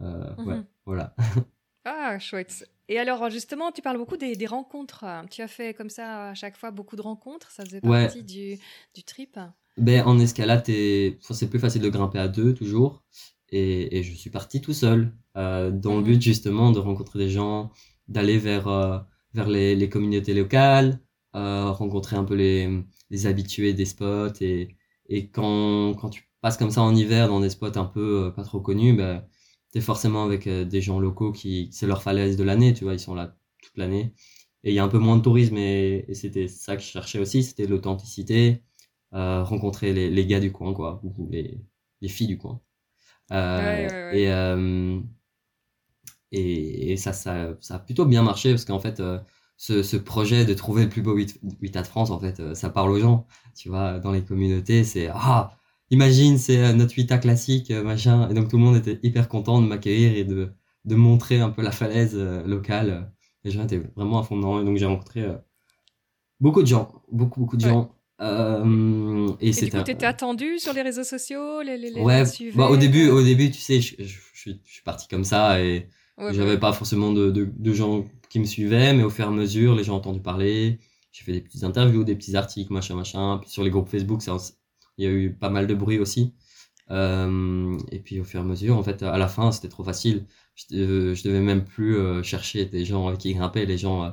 Speaker 1: Euh, ouais,
Speaker 2: Mhm.
Speaker 1: voilà.
Speaker 2: Ah, chouette. Et alors, justement, tu parles beaucoup des, des rencontres. Tu as fait comme ça à chaque fois beaucoup de rencontres. Ça faisait
Speaker 1: Ouais.
Speaker 2: partie du, du trip.
Speaker 1: Ben, en escalade, c'est plus facile de grimper à deux toujours. Et, et je suis parti tout seul, euh, dans le
Speaker 2: Mhm.
Speaker 1: but justement de rencontrer des gens, d'aller vers, euh, vers les, les communautés locales, euh, rencontrer un peu les, les habitués des spots. Et, et quand, quand tu passes comme ça en hiver dans des spots un peu euh, pas trop connus, ben, t'es forcément avec euh, des gens locaux qui, c'est leur falaise de l'année, tu vois, ils sont là toute l'année. Et il y a un peu moins de tourisme et, et c'était ça que je cherchais aussi, c'était l'authenticité euh, rencontrer les, les gars du coin, quoi, ou les, les filles du coin.
Speaker 2: Ouais, ouais, ouais.
Speaker 1: Et, et, et ça, ça, ça a plutôt bien marché parce qu'en fait, ce, ce projet de trouver le plus beau 8, 8 de France, en fait, euh, ça parle aux gens. Tu vois, dans les communautés, c'est ah, imagine, c'est euh, notre 8 classique, euh, machin. Et donc tout le monde était hyper content de m'accueillir et de, de montrer un peu la falaise locale. Les gens étaient vraiment à fond dedans. Et donc j'ai rencontré beaucoup de gens, beaucoup, beaucoup de
Speaker 2: Ouais.
Speaker 1: gens. Euh, et
Speaker 2: Et du
Speaker 1: c'était
Speaker 2: coup, tu étais attendu sur les réseaux sociaux les, les, les
Speaker 1: ouais bah, au début au début tu sais je, je, je suis je suis parti comme ça et
Speaker 2: ouais,
Speaker 1: j'avais
Speaker 2: ouais.
Speaker 1: pas forcément de, de, de gens qui me suivaient mais au fur et à mesure les gens ont entendu parler. J'ai fait des petites interviews des petits articles machin machin. Puis sur les groupes Facebook ça il y a eu pas mal de bruit aussi. Euh, et puis au fur et à mesure en fait à la fin c'était trop facile. Je, euh, devais même plus euh, chercher des gens qui grimper. Les gens euh,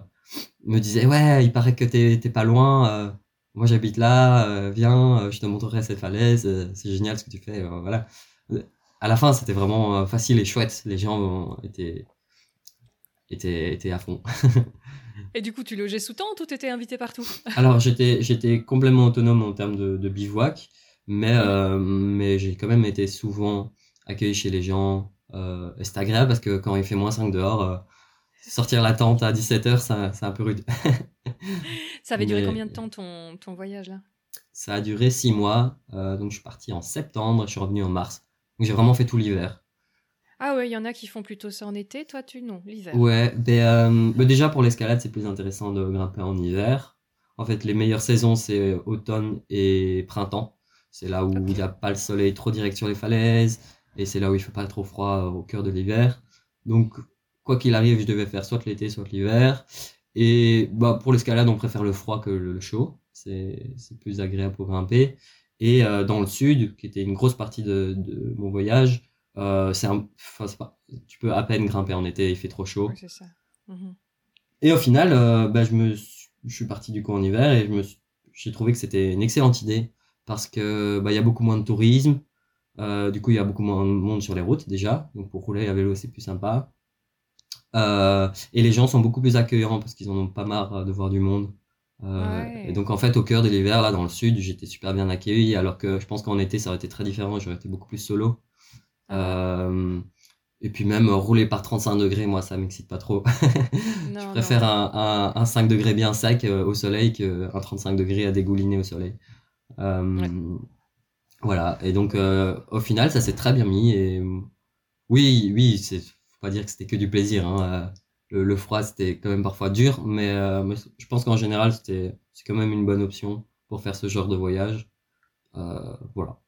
Speaker 1: me disaient ouais il paraît que t'es pas loin moi j'habite là, viens, je te montrerai cette falaise, c'est génial ce que tu fais, voilà. À la fin, c'était vraiment facile et chouette, les gens étaient, étaient, étaient à fond.
Speaker 2: Et du coup, tu logeais sous tente ou t'étais invité partout?
Speaker 1: Alors j'étais, j'étais complètement autonome en termes de, de bivouac, mais, euh, mais j'ai quand même été souvent accueilli chez les gens. Euh, et c'est agréable parce que quand il fait moins 5 dehors, euh, sortir la tente à 17h, ça, c'est un peu rude.
Speaker 2: Ça avait duré
Speaker 1: Mais-
Speaker 2: combien de temps ton, ton voyage là?
Speaker 1: Ça a duré six mois, donc je suis parti en septembre, je suis revenu en mars. Donc j'ai vraiment fait tout l'hiver.
Speaker 2: Ah ouais, il y en a qui font plutôt ça en été, toi tu non, l'hiver.
Speaker 1: Ouais, ben, euh, ben déjà pour l'escalade, c'est plus intéressant de grimper en hiver. En fait, les meilleures saisons, c'est automne et printemps. C'est là où il n'y a pas le soleil trop direct sur les falaises, et c'est là où il fait pas trop froid au cœur de l'hiver. Donc, quoi qu'il arrive, je devais faire soit l'été, soit l'hiver. Et bah, pour l'escalade, on préfère le froid que le, chaud. C'est c'est plus agréable pour grimper. Et euh, dans le sud, qui était une grosse partie de, de mon voyage, euh, c'est un, enfin, c'est pas, tu peux à peine grimper en été, il fait trop chaud.
Speaker 2: Ça. Mhm.
Speaker 1: Et au final, euh, bah, je me suis- je suis parti du coup en hiver et je me suis- j'ai trouvé que c'était une excellente idée parce que bah, il y a beaucoup moins de tourisme. Euh, du coup, il y a beaucoup moins de monde sur les routes déjà. Donc pour rouler à vélo, c'est plus sympa. Euh, et les gens sont beaucoup plus accueillants parce qu'ils en ont pas marre de voir du monde. Euh,
Speaker 2: Ouais.
Speaker 1: Et donc en fait, au cœur de l'hiver, là dans le sud, j'étais super bien accueilli, alors que je pense qu'en été, ça aurait été très différent. J'aurais été beaucoup plus solo. Euh, et puis même euh, rouler par 35 degrés, moi, ça m'excite pas trop.
Speaker 2: Non,
Speaker 1: Je préfère un, un, un 5 degrés bien sec euh, au soleil qu'un 35 degrés à dégouliner au soleil.
Speaker 2: Ouais.
Speaker 1: Voilà, et donc au final, ça s'est très bien mis. Et oui, oui, c'est faut pas dire que c'était que du plaisir. Hein. Le, le froid, c'était quand même parfois dur, mais, euh, mais je pense qu'en général, c'était c'est quand même une bonne option pour faire ce genre de voyage. Euh, voilà.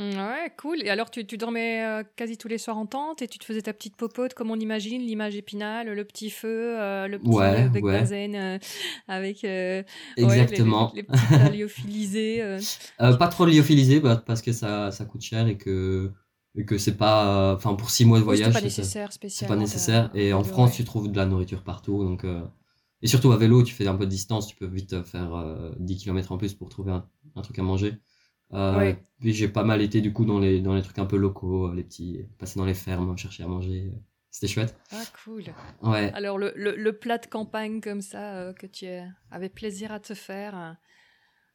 Speaker 2: Ouais, cool. Et alors, tu, tu dormais euh, quasi tous les soirs en tente et tu te faisais ta petite popote comme on imagine, l'image épinale, le petit feu, euh, le petit
Speaker 1: Ouais,
Speaker 2: euh, bec
Speaker 1: ouais.
Speaker 2: euh, avec ouais, les, les,
Speaker 1: Exactement.
Speaker 2: les petits lyophilisés.
Speaker 1: pas trop lyophilisé bah, parce que ça, ça coûte cher et que, et que c'est pas. Enfin, pour six mois de voyage,
Speaker 2: pas
Speaker 1: c'est-
Speaker 2: nécessaire
Speaker 1: c'est
Speaker 2: spécialement.
Speaker 1: pas nécessaire. Et en France, tu trouves de la nourriture partout. Donc, Et surtout à vélo, tu fais un peu de distance, tu peux vite faire euh, 10 km en plus pour trouver un, un truc à manger. Euh,
Speaker 2: Ouais.
Speaker 1: Puis j'ai pas mal été du coup dans les, dans les trucs un peu locaux, euh, les petits, passer dans les fermes, chercher à manger. C'était chouette.
Speaker 2: Ah, cool.
Speaker 1: Ouais.
Speaker 2: Alors, le, le, le plat de campagne comme ça euh, que tu euh, avais plaisir à te faire euh.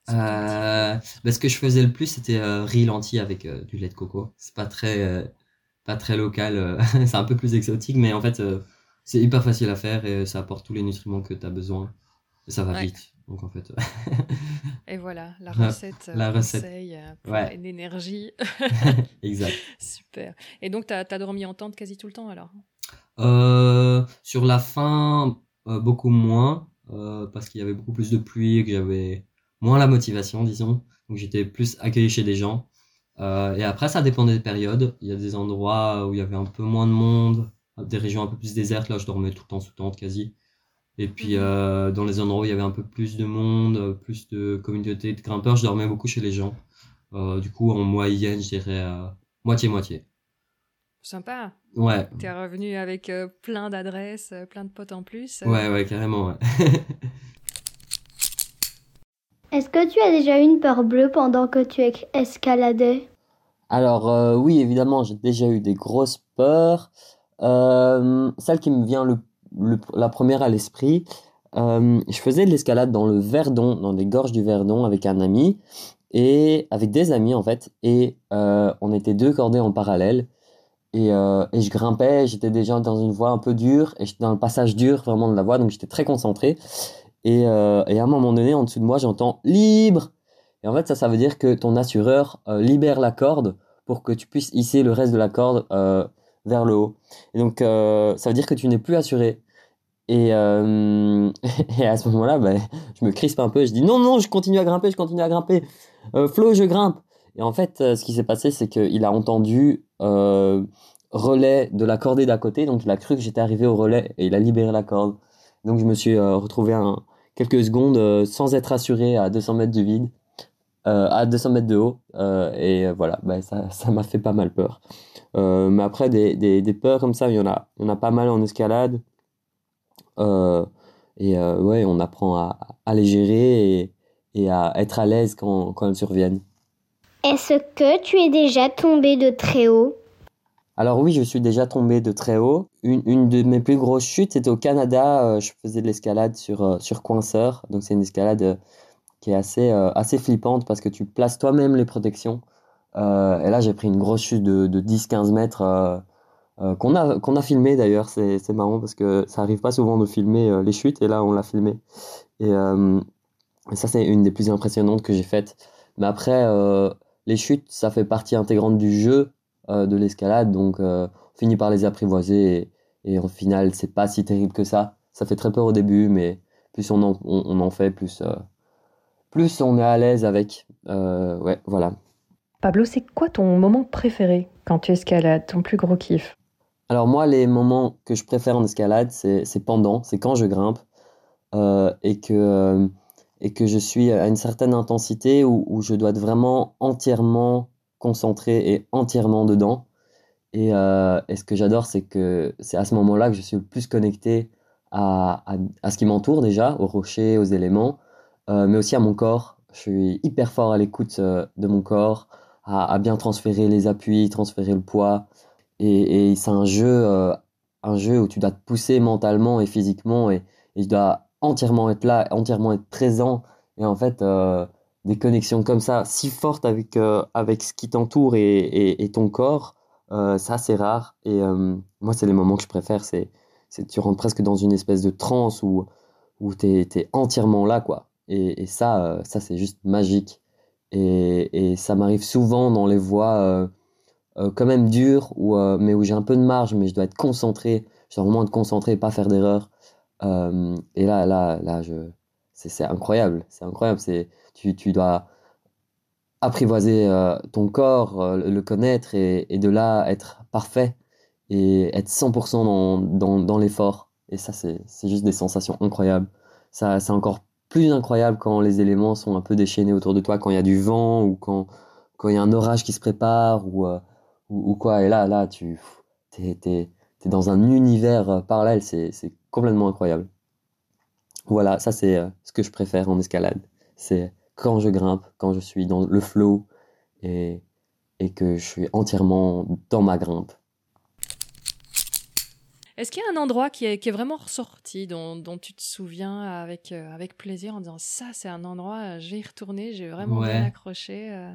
Speaker 1: Euh, bah, ce que je faisais le plus, c'était euh, riz lentilles avec euh, du lait de coco. C'est pas très, euh, pas très local, euh, c'est un peu plus exotique, mais en fait, euh, c'est hyper facile à faire et ça apporte tous les nutriments que tu as besoin. Et ça va
Speaker 2: Ouais.
Speaker 1: vite. Donc en fait,
Speaker 2: Et voilà, la recette, euh,
Speaker 1: la recette.
Speaker 2: conseil euh, pour
Speaker 1: Ouais.
Speaker 2: une énergie.
Speaker 1: exact.
Speaker 2: Super. Et donc, tu as, dormi en tente quasi tout le temps alors?
Speaker 1: Euh, sur la fin, euh, beaucoup moins, euh, parce qu'il y avait beaucoup plus de pluie et que j'avais moins la motivation, disons. Donc j'étais plus accueilli chez des gens. Et après, ça dépendait des périodes. Il y a des endroits où il y avait un peu moins de monde, des régions un peu plus désertes. Là, je dormais tout le temps sous tente quasi. Et puis
Speaker 2: Mhm.
Speaker 1: euh, dans les endroits où il y avait un peu plus de monde, euh, plus de communauté de grimpeurs, je dormais beaucoup chez les gens. Euh, du coup, en moyenne, je dirais euh, moitié-moitié.
Speaker 2: Sympa.
Speaker 1: Ouais,
Speaker 2: Tu es revenu avec euh, plein d'adresses, plein de potes en plus. euh.
Speaker 1: ouais, ouais, carrément, ouais.
Speaker 4: Est-ce que tu as déjà eu une peur bleue pendant que tu es- escaladais
Speaker 1: Alors euh, oui, évidemment, j'ai déjà eu des grosses peurs. Euh, celle qui me vient le, la première à l'esprit, je faisais de l'escalade dans le Verdon, dans les gorges du Verdon avec un ami et avec des amis en fait. Et on était deux cordées en parallèle et, et je grimpais. J'étais déjà dans une voie un peu dure et j'étais dans le passage dur vraiment de la voie, donc j'étais très concentré. Et, et à un moment donné, en dessous de moi, j'entends libre. Et en fait, ça, ça veut dire que ton assureur libère la corde pour que tu puisses hisser le reste de la corde vers le haut. Et donc, ça veut dire que tu n'es plus assuré. Et, euh, et à ce moment-là, ben, je me crispe un peu. Je dis non, non, je continue à grimper, je continue à grimper. Euh, Flo, je grimpe. Et en fait, euh, ce qui s'est passé, c'est qu'il a entendu relais de la cordée d'à côté. Donc, il a cru que j'étais arrivé au relais et il a libéré la corde. Donc, je me suis retrouvé quelques secondes sans être assuré à 200 mètres du vide, à 200 mètres de haut. et voilà, bah, ça m'a fait pas mal peur. Mais après, des, peurs comme ça, il y en a pas mal en escalade. Euh, et euh, ouais, on apprend à, à les gérer et, et à être à l'aise quand, quand elles surviennent.
Speaker 4: Est-ce que tu es déjà tombé de très haut?
Speaker 1: Alors oui, je suis déjà tombé de très haut. Une, une de mes plus grosses chutes, c'était au Canada. Euh, je faisais de l'escalade sur, euh, sur coinceur. Donc c'est une escalade euh, qui est assez, assez flippante parce que tu places toi-même les protections. Et là, j'ai pris une grosse chute de, de 10-15 mètres euh, qu'on a, qu'on a filmé d'ailleurs. C'est, c'est marrant parce que ça arrive pas souvent de filmer euh, les chutes et là, on l'a filmé. Et, euh, et ça, c'est une des plus impressionnantes que j'ai faites. Mais après, les chutes, ça fait partie intégrante du jeu de l'escalade, donc on finit par les apprivoiser et, au final, c'est pas si terrible que ça. Ça fait très peur au début, mais plus on en, on, en fait, plus, plus on est à l'aise avec. Ouais, voilà.
Speaker 3: Pablo, c'est quoi ton moment préféré quand tu escalades, ton plus gros kiff?
Speaker 1: Alors moi, les moments que je préfère en escalade, c'est pendant, c'est quand je grimpe euh, et que, euh, et que je suis à une certaine intensité où, où je dois être vraiment entièrement concentré et entièrement dedans. Et, euh, et ce que j'adore, c'est que c'est à ce moment-là que je suis le plus connecté à, à, à ce qui m'entoure déjà, aux rochers, aux éléments, mais aussi à mon corps. Je suis hyper fort à l'écoute de mon corps, à bien transférer les appuis, transférer le poids. Et, et c'est un jeu, euh, un jeu où tu dois te pousser mentalement et physiquement et, et tu dois entièrement être là, entièrement être présent. Et en fait, euh, des connexions comme ça, si fortes avec, euh, avec ce qui t'entoure et, et, ton corps, ça c'est rare. Et moi, c'est les moments que je préfère. C'est, c'est tu rentres presque dans une espèce de transe où, où tu es, entièrement là, quoi. Et, et ça, ça c'est juste magique. Et, et ça m'arrive souvent dans les voies euh, quand même dures, où, euh, mais où j'ai un peu de marge, mais je dois être concentré. Je dois vraiment être concentré, pas faire d'erreur. Euh, et là, là, là, je, c'est, incroyable. C'est incroyable. C'est, tu, tu dois apprivoiser euh, ton corps, euh, le connaître et, et, de là être parfait et être 100% dans, dans, dans l'effort. Et ça, c'est juste des sensations incroyables. Ça, c'est encore plus incroyable quand les éléments sont un peu déchaînés autour de toi, quand il y a du vent ou quand quand il y a un orage qui se prépare ou, ou, ou, quoi. Et là, là, tu t'es, t'es, t'es dans un univers parallèle, c'est, c'est complètement incroyable. Voilà, ça c'est ce que je préfère en escalade. C'est quand je grimpe, quand je suis dans le flow et, et que je suis entièrement dans ma grimpe.
Speaker 2: Est-ce qu'il y a un endroit qui est, qui est vraiment ressorti, dont, dont, tu te souviens avec, euh, avec plaisir en disant ça, c'est un endroit, euh, je vais y retourner, j'ai vraiment
Speaker 1: Ouais.
Speaker 2: bien accroché euh?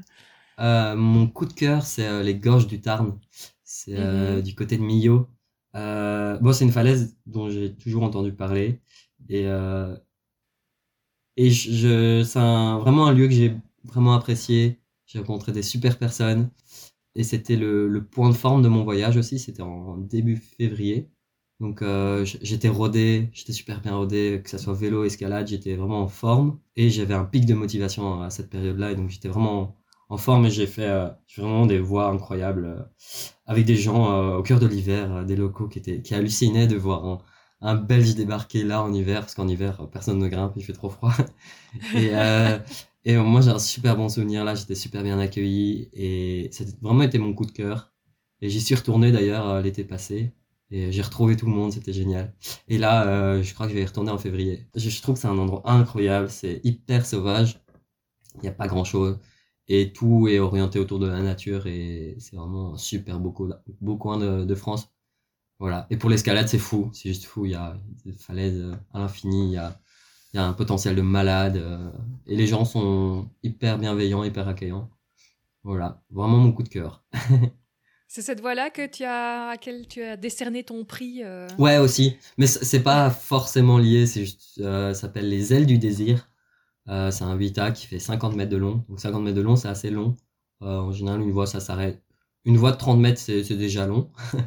Speaker 1: Euh, mon coup de cœur, c'est euh, les gorges du Tarn. C'est euh,
Speaker 2: Mhm.
Speaker 1: du côté de Millau. Bon, c'est une falaise dont j'ai toujours entendu parler. Et, et je, je- c'est vraiment un lieu que j'ai vraiment apprécié. J'ai rencontré des super personnes. Et c'était le, le point de forme de mon voyage aussi. C'était en début février. Donc j'étais rodé, j'étais super bien rodé, que ça soit vélo, escalade, j'étais vraiment en forme. Et j'avais un pic de motivation à cette période-là. Et donc j'étais vraiment en forme et j'ai fait euh, vraiment des voies incroyables euh, avec des gens euh, au cœur de l'hiver, des locaux qui étaient qui hallucinaient de voir un, un Belge débarquer là en hiver parce qu'en hiver personne ne grimpe, il fait trop froid. et et moi j'ai un super bon souvenir là, j'étais super bien accueilli et c'était vraiment été mon coup de cœur. Et j'y suis retourné d'ailleurs l'été passé et j'ai retrouvé tout le monde, c'était génial. Et là, je crois que je vais y retourner en février. Je, je trouve que c'est un endroit incroyable, c'est hyper sauvage, il n'y a pas grand chose et tout est orienté autour de la nature et c'est vraiment un super beau, co- beau coin de, de France. Voilà. Et pour l'escalade, c'est fou, c'est juste fou. Il y a des falaises euh, à l'infini, il y a, il y a un potentiel de malade euh, et les gens sont hyper bienveillants, hyper accueillants. Voilà, vraiment mon coup de cœur.
Speaker 2: C'est cette voie-là que tu as, à laquelle tu as décerné ton prix euh?
Speaker 1: Ouais aussi, mais c'est pas forcément lié, c'est juste, euh, ça s'appelle les ailes du désir. Euh, c'est un 8A qui fait 50 mètres de long. Donc 50 mètres de long, c'est assez long. Euh, en général, une voie, ça s'arrête. Une voie de 30 mètres, c'est déjà long.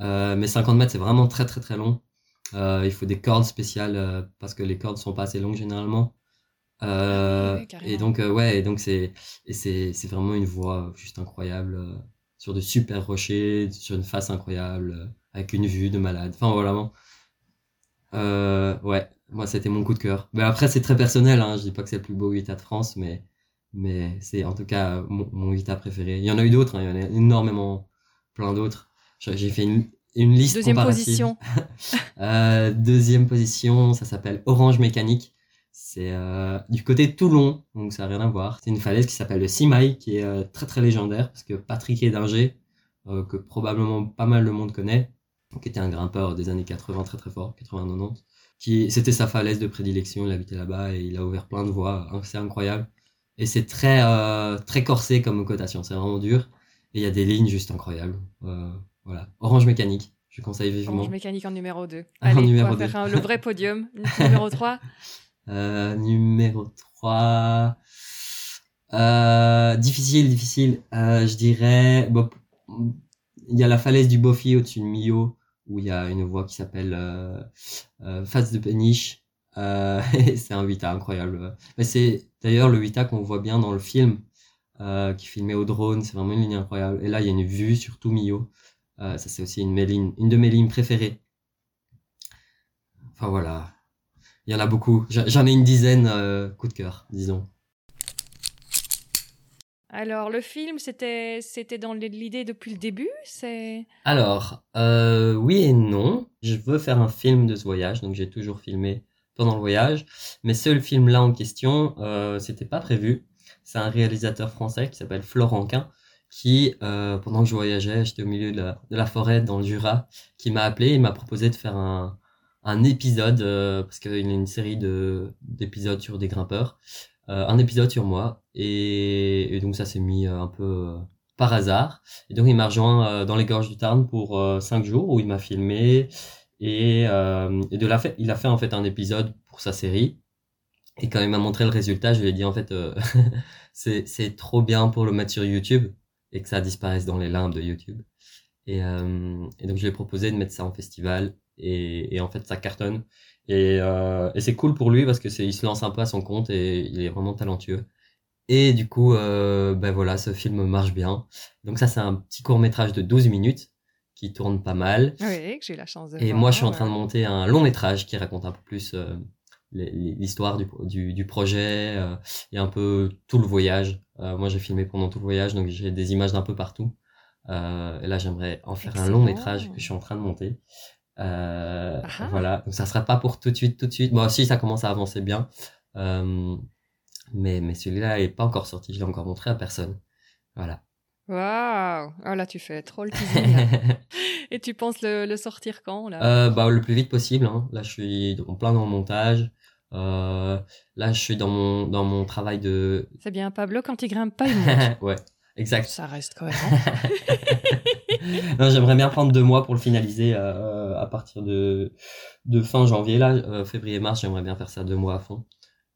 Speaker 1: Euh, mais 50 mètres, c'est vraiment très très très long. Il faut des cordes spéciales parce que les cordes sont pas assez longues généralement.
Speaker 2: Ah oui,
Speaker 1: et donc ouais, et donc c'est vraiment une voie juste incroyable sur de super rochers, sur une face incroyable, avec une vue de malade. Enfin vraiment. Euh, ouais, moi c'était mon coup de cœur. Mais après c'est très personnel, hein. Je dis pas que c'est le plus beau 8A de France, mais mais c'est en tout cas mon, mon 8A préféré. Il y en a eu d'autres, hein, il y en a énormément, plein d'autres. J'ai fait une, une liste
Speaker 2: Deuxième
Speaker 1: comparative.
Speaker 2: position.
Speaker 1: Euh, deuxième position, ça s'appelle Orange Mécanique. C'est euh, du côté de Toulon, donc ça n'a rien à voir. C'est une falaise qui s'appelle le Simaï, qui est euh, très très légendaire, parce que Patrick Edinger, euh, que probablement pas mal de monde connaît, qui était un grimpeur des années 80 très très fort, 80-90, qui c'était sa falaise de prédilection, il habitait là-bas et il a ouvert plein de voies, hein, c'est incroyable. Et c'est très euh, très corsé comme cotation, c'est vraiment dur. Et il y a des lignes juste incroyables. Euh, voilà, Orange Mécanique, je conseille vivement.
Speaker 2: Orange mécanique en numéro 2.
Speaker 1: En
Speaker 2: Allez,
Speaker 1: numéro
Speaker 2: on va faire un- le vrai podium. numéro 3.
Speaker 1: Euh, numéro 3. Euh, difficile, difficile. Je dirais. Bon, il y a la falaise du Bofi au-dessus de Millau, où il y a une voie qui s'appelle euh, euh, Face de Péniche. Euh, c'est un 8A incroyable. Mais c'est d'ailleurs le 8A qu'on voit bien dans le film, qui filmé au drone. C'est vraiment une ligne incroyable. Et là, il y a une vue sur tout Millau. Ça, c'est aussi une, de mes lignes- préférées. Enfin voilà. Il y en a beaucoup. J'en ai une dizaine coup de cœur, disons.
Speaker 2: Alors, le film, c'était c'était dans l'idée depuis le début C'est?
Speaker 1: Alors, euh, oui et non. Je veux faire un film de ce voyage, donc j'ai toujours filmé pendant le voyage. Mais ce film-là en question, euh, c'était pas prévu. C'est un réalisateur français qui s'appelle Florent Quin, qui, euh, pendant que je voyageais, j'étais au milieu de la, forêt dans le Jura, qui m'a appelé et m'a proposé de faire un, un épisode, euh, parce qu'il y a une série de d'épisodes sur des grimpeurs, un épisode sur moi. Et, et donc ça s'est mis euh, un peu euh, par hasard. Et donc il m'a rejoint euh, dans les gorges du Tarn pour euh, cinq jours où il m'a filmé et, euh, et de la fait, il a fait en fait un épisode pour sa série. Et quand il m'a montré le résultat, je lui ai dit en fait euh, c'est c'est trop bien pour le mettre sur YouTube et que ça disparaisse dans les limbes de YouTube. Et, euh, et donc je lui ai proposé de mettre ça en festival et, et en fait ça cartonne. Et, euh, et c'est cool pour lui parce que c'est il se lance un peu à son compte et il est vraiment talentueux. Et du coup, euh, ben voilà, ce film marche bien. Donc ça, c'est un petit court métrage de 12 minutes qui tourne pas mal.
Speaker 2: Oui, que j'ai eu la chance de
Speaker 1: Et
Speaker 2: voir,
Speaker 1: moi, je suis en train de monter un long métrage qui raconte un peu plus euh, l'histoire du, du, du projet euh, et un peu tout le voyage. Moi, j'ai filmé pendant tout le voyage, donc j'ai des images d'un peu partout. Et là, j'aimerais en faire un long métrage que je suis en train de monter. Euh,
Speaker 2: Ah.
Speaker 1: voilà, donc ça sera pas pour tout de suite, tout de suite. Moi aussi, ça commence à avancer bien. Euh, mais mais celui-là est pas encore sorti, je l'ai encore montré à personne. Voilà.
Speaker 2: Waouh Ah là, tu fais trop le teasing. Et tu penses le, le sortir quand là?
Speaker 1: Euh, bah, le plus vite possible. Hein. Là, je suis en plein dans le montage. Euh, là, je suis dans mon, dans mon travail de...
Speaker 2: C'est bien, Pablo, quand il grimpe pas, il monte.
Speaker 1: ouais, exact.
Speaker 2: Ça reste cohérent.
Speaker 1: j'aimerais bien prendre deux mois pour le finaliser euh, à partir de, de fin janvier. Là, euh, février-mars, j'aimerais bien faire ça deux mois à fond.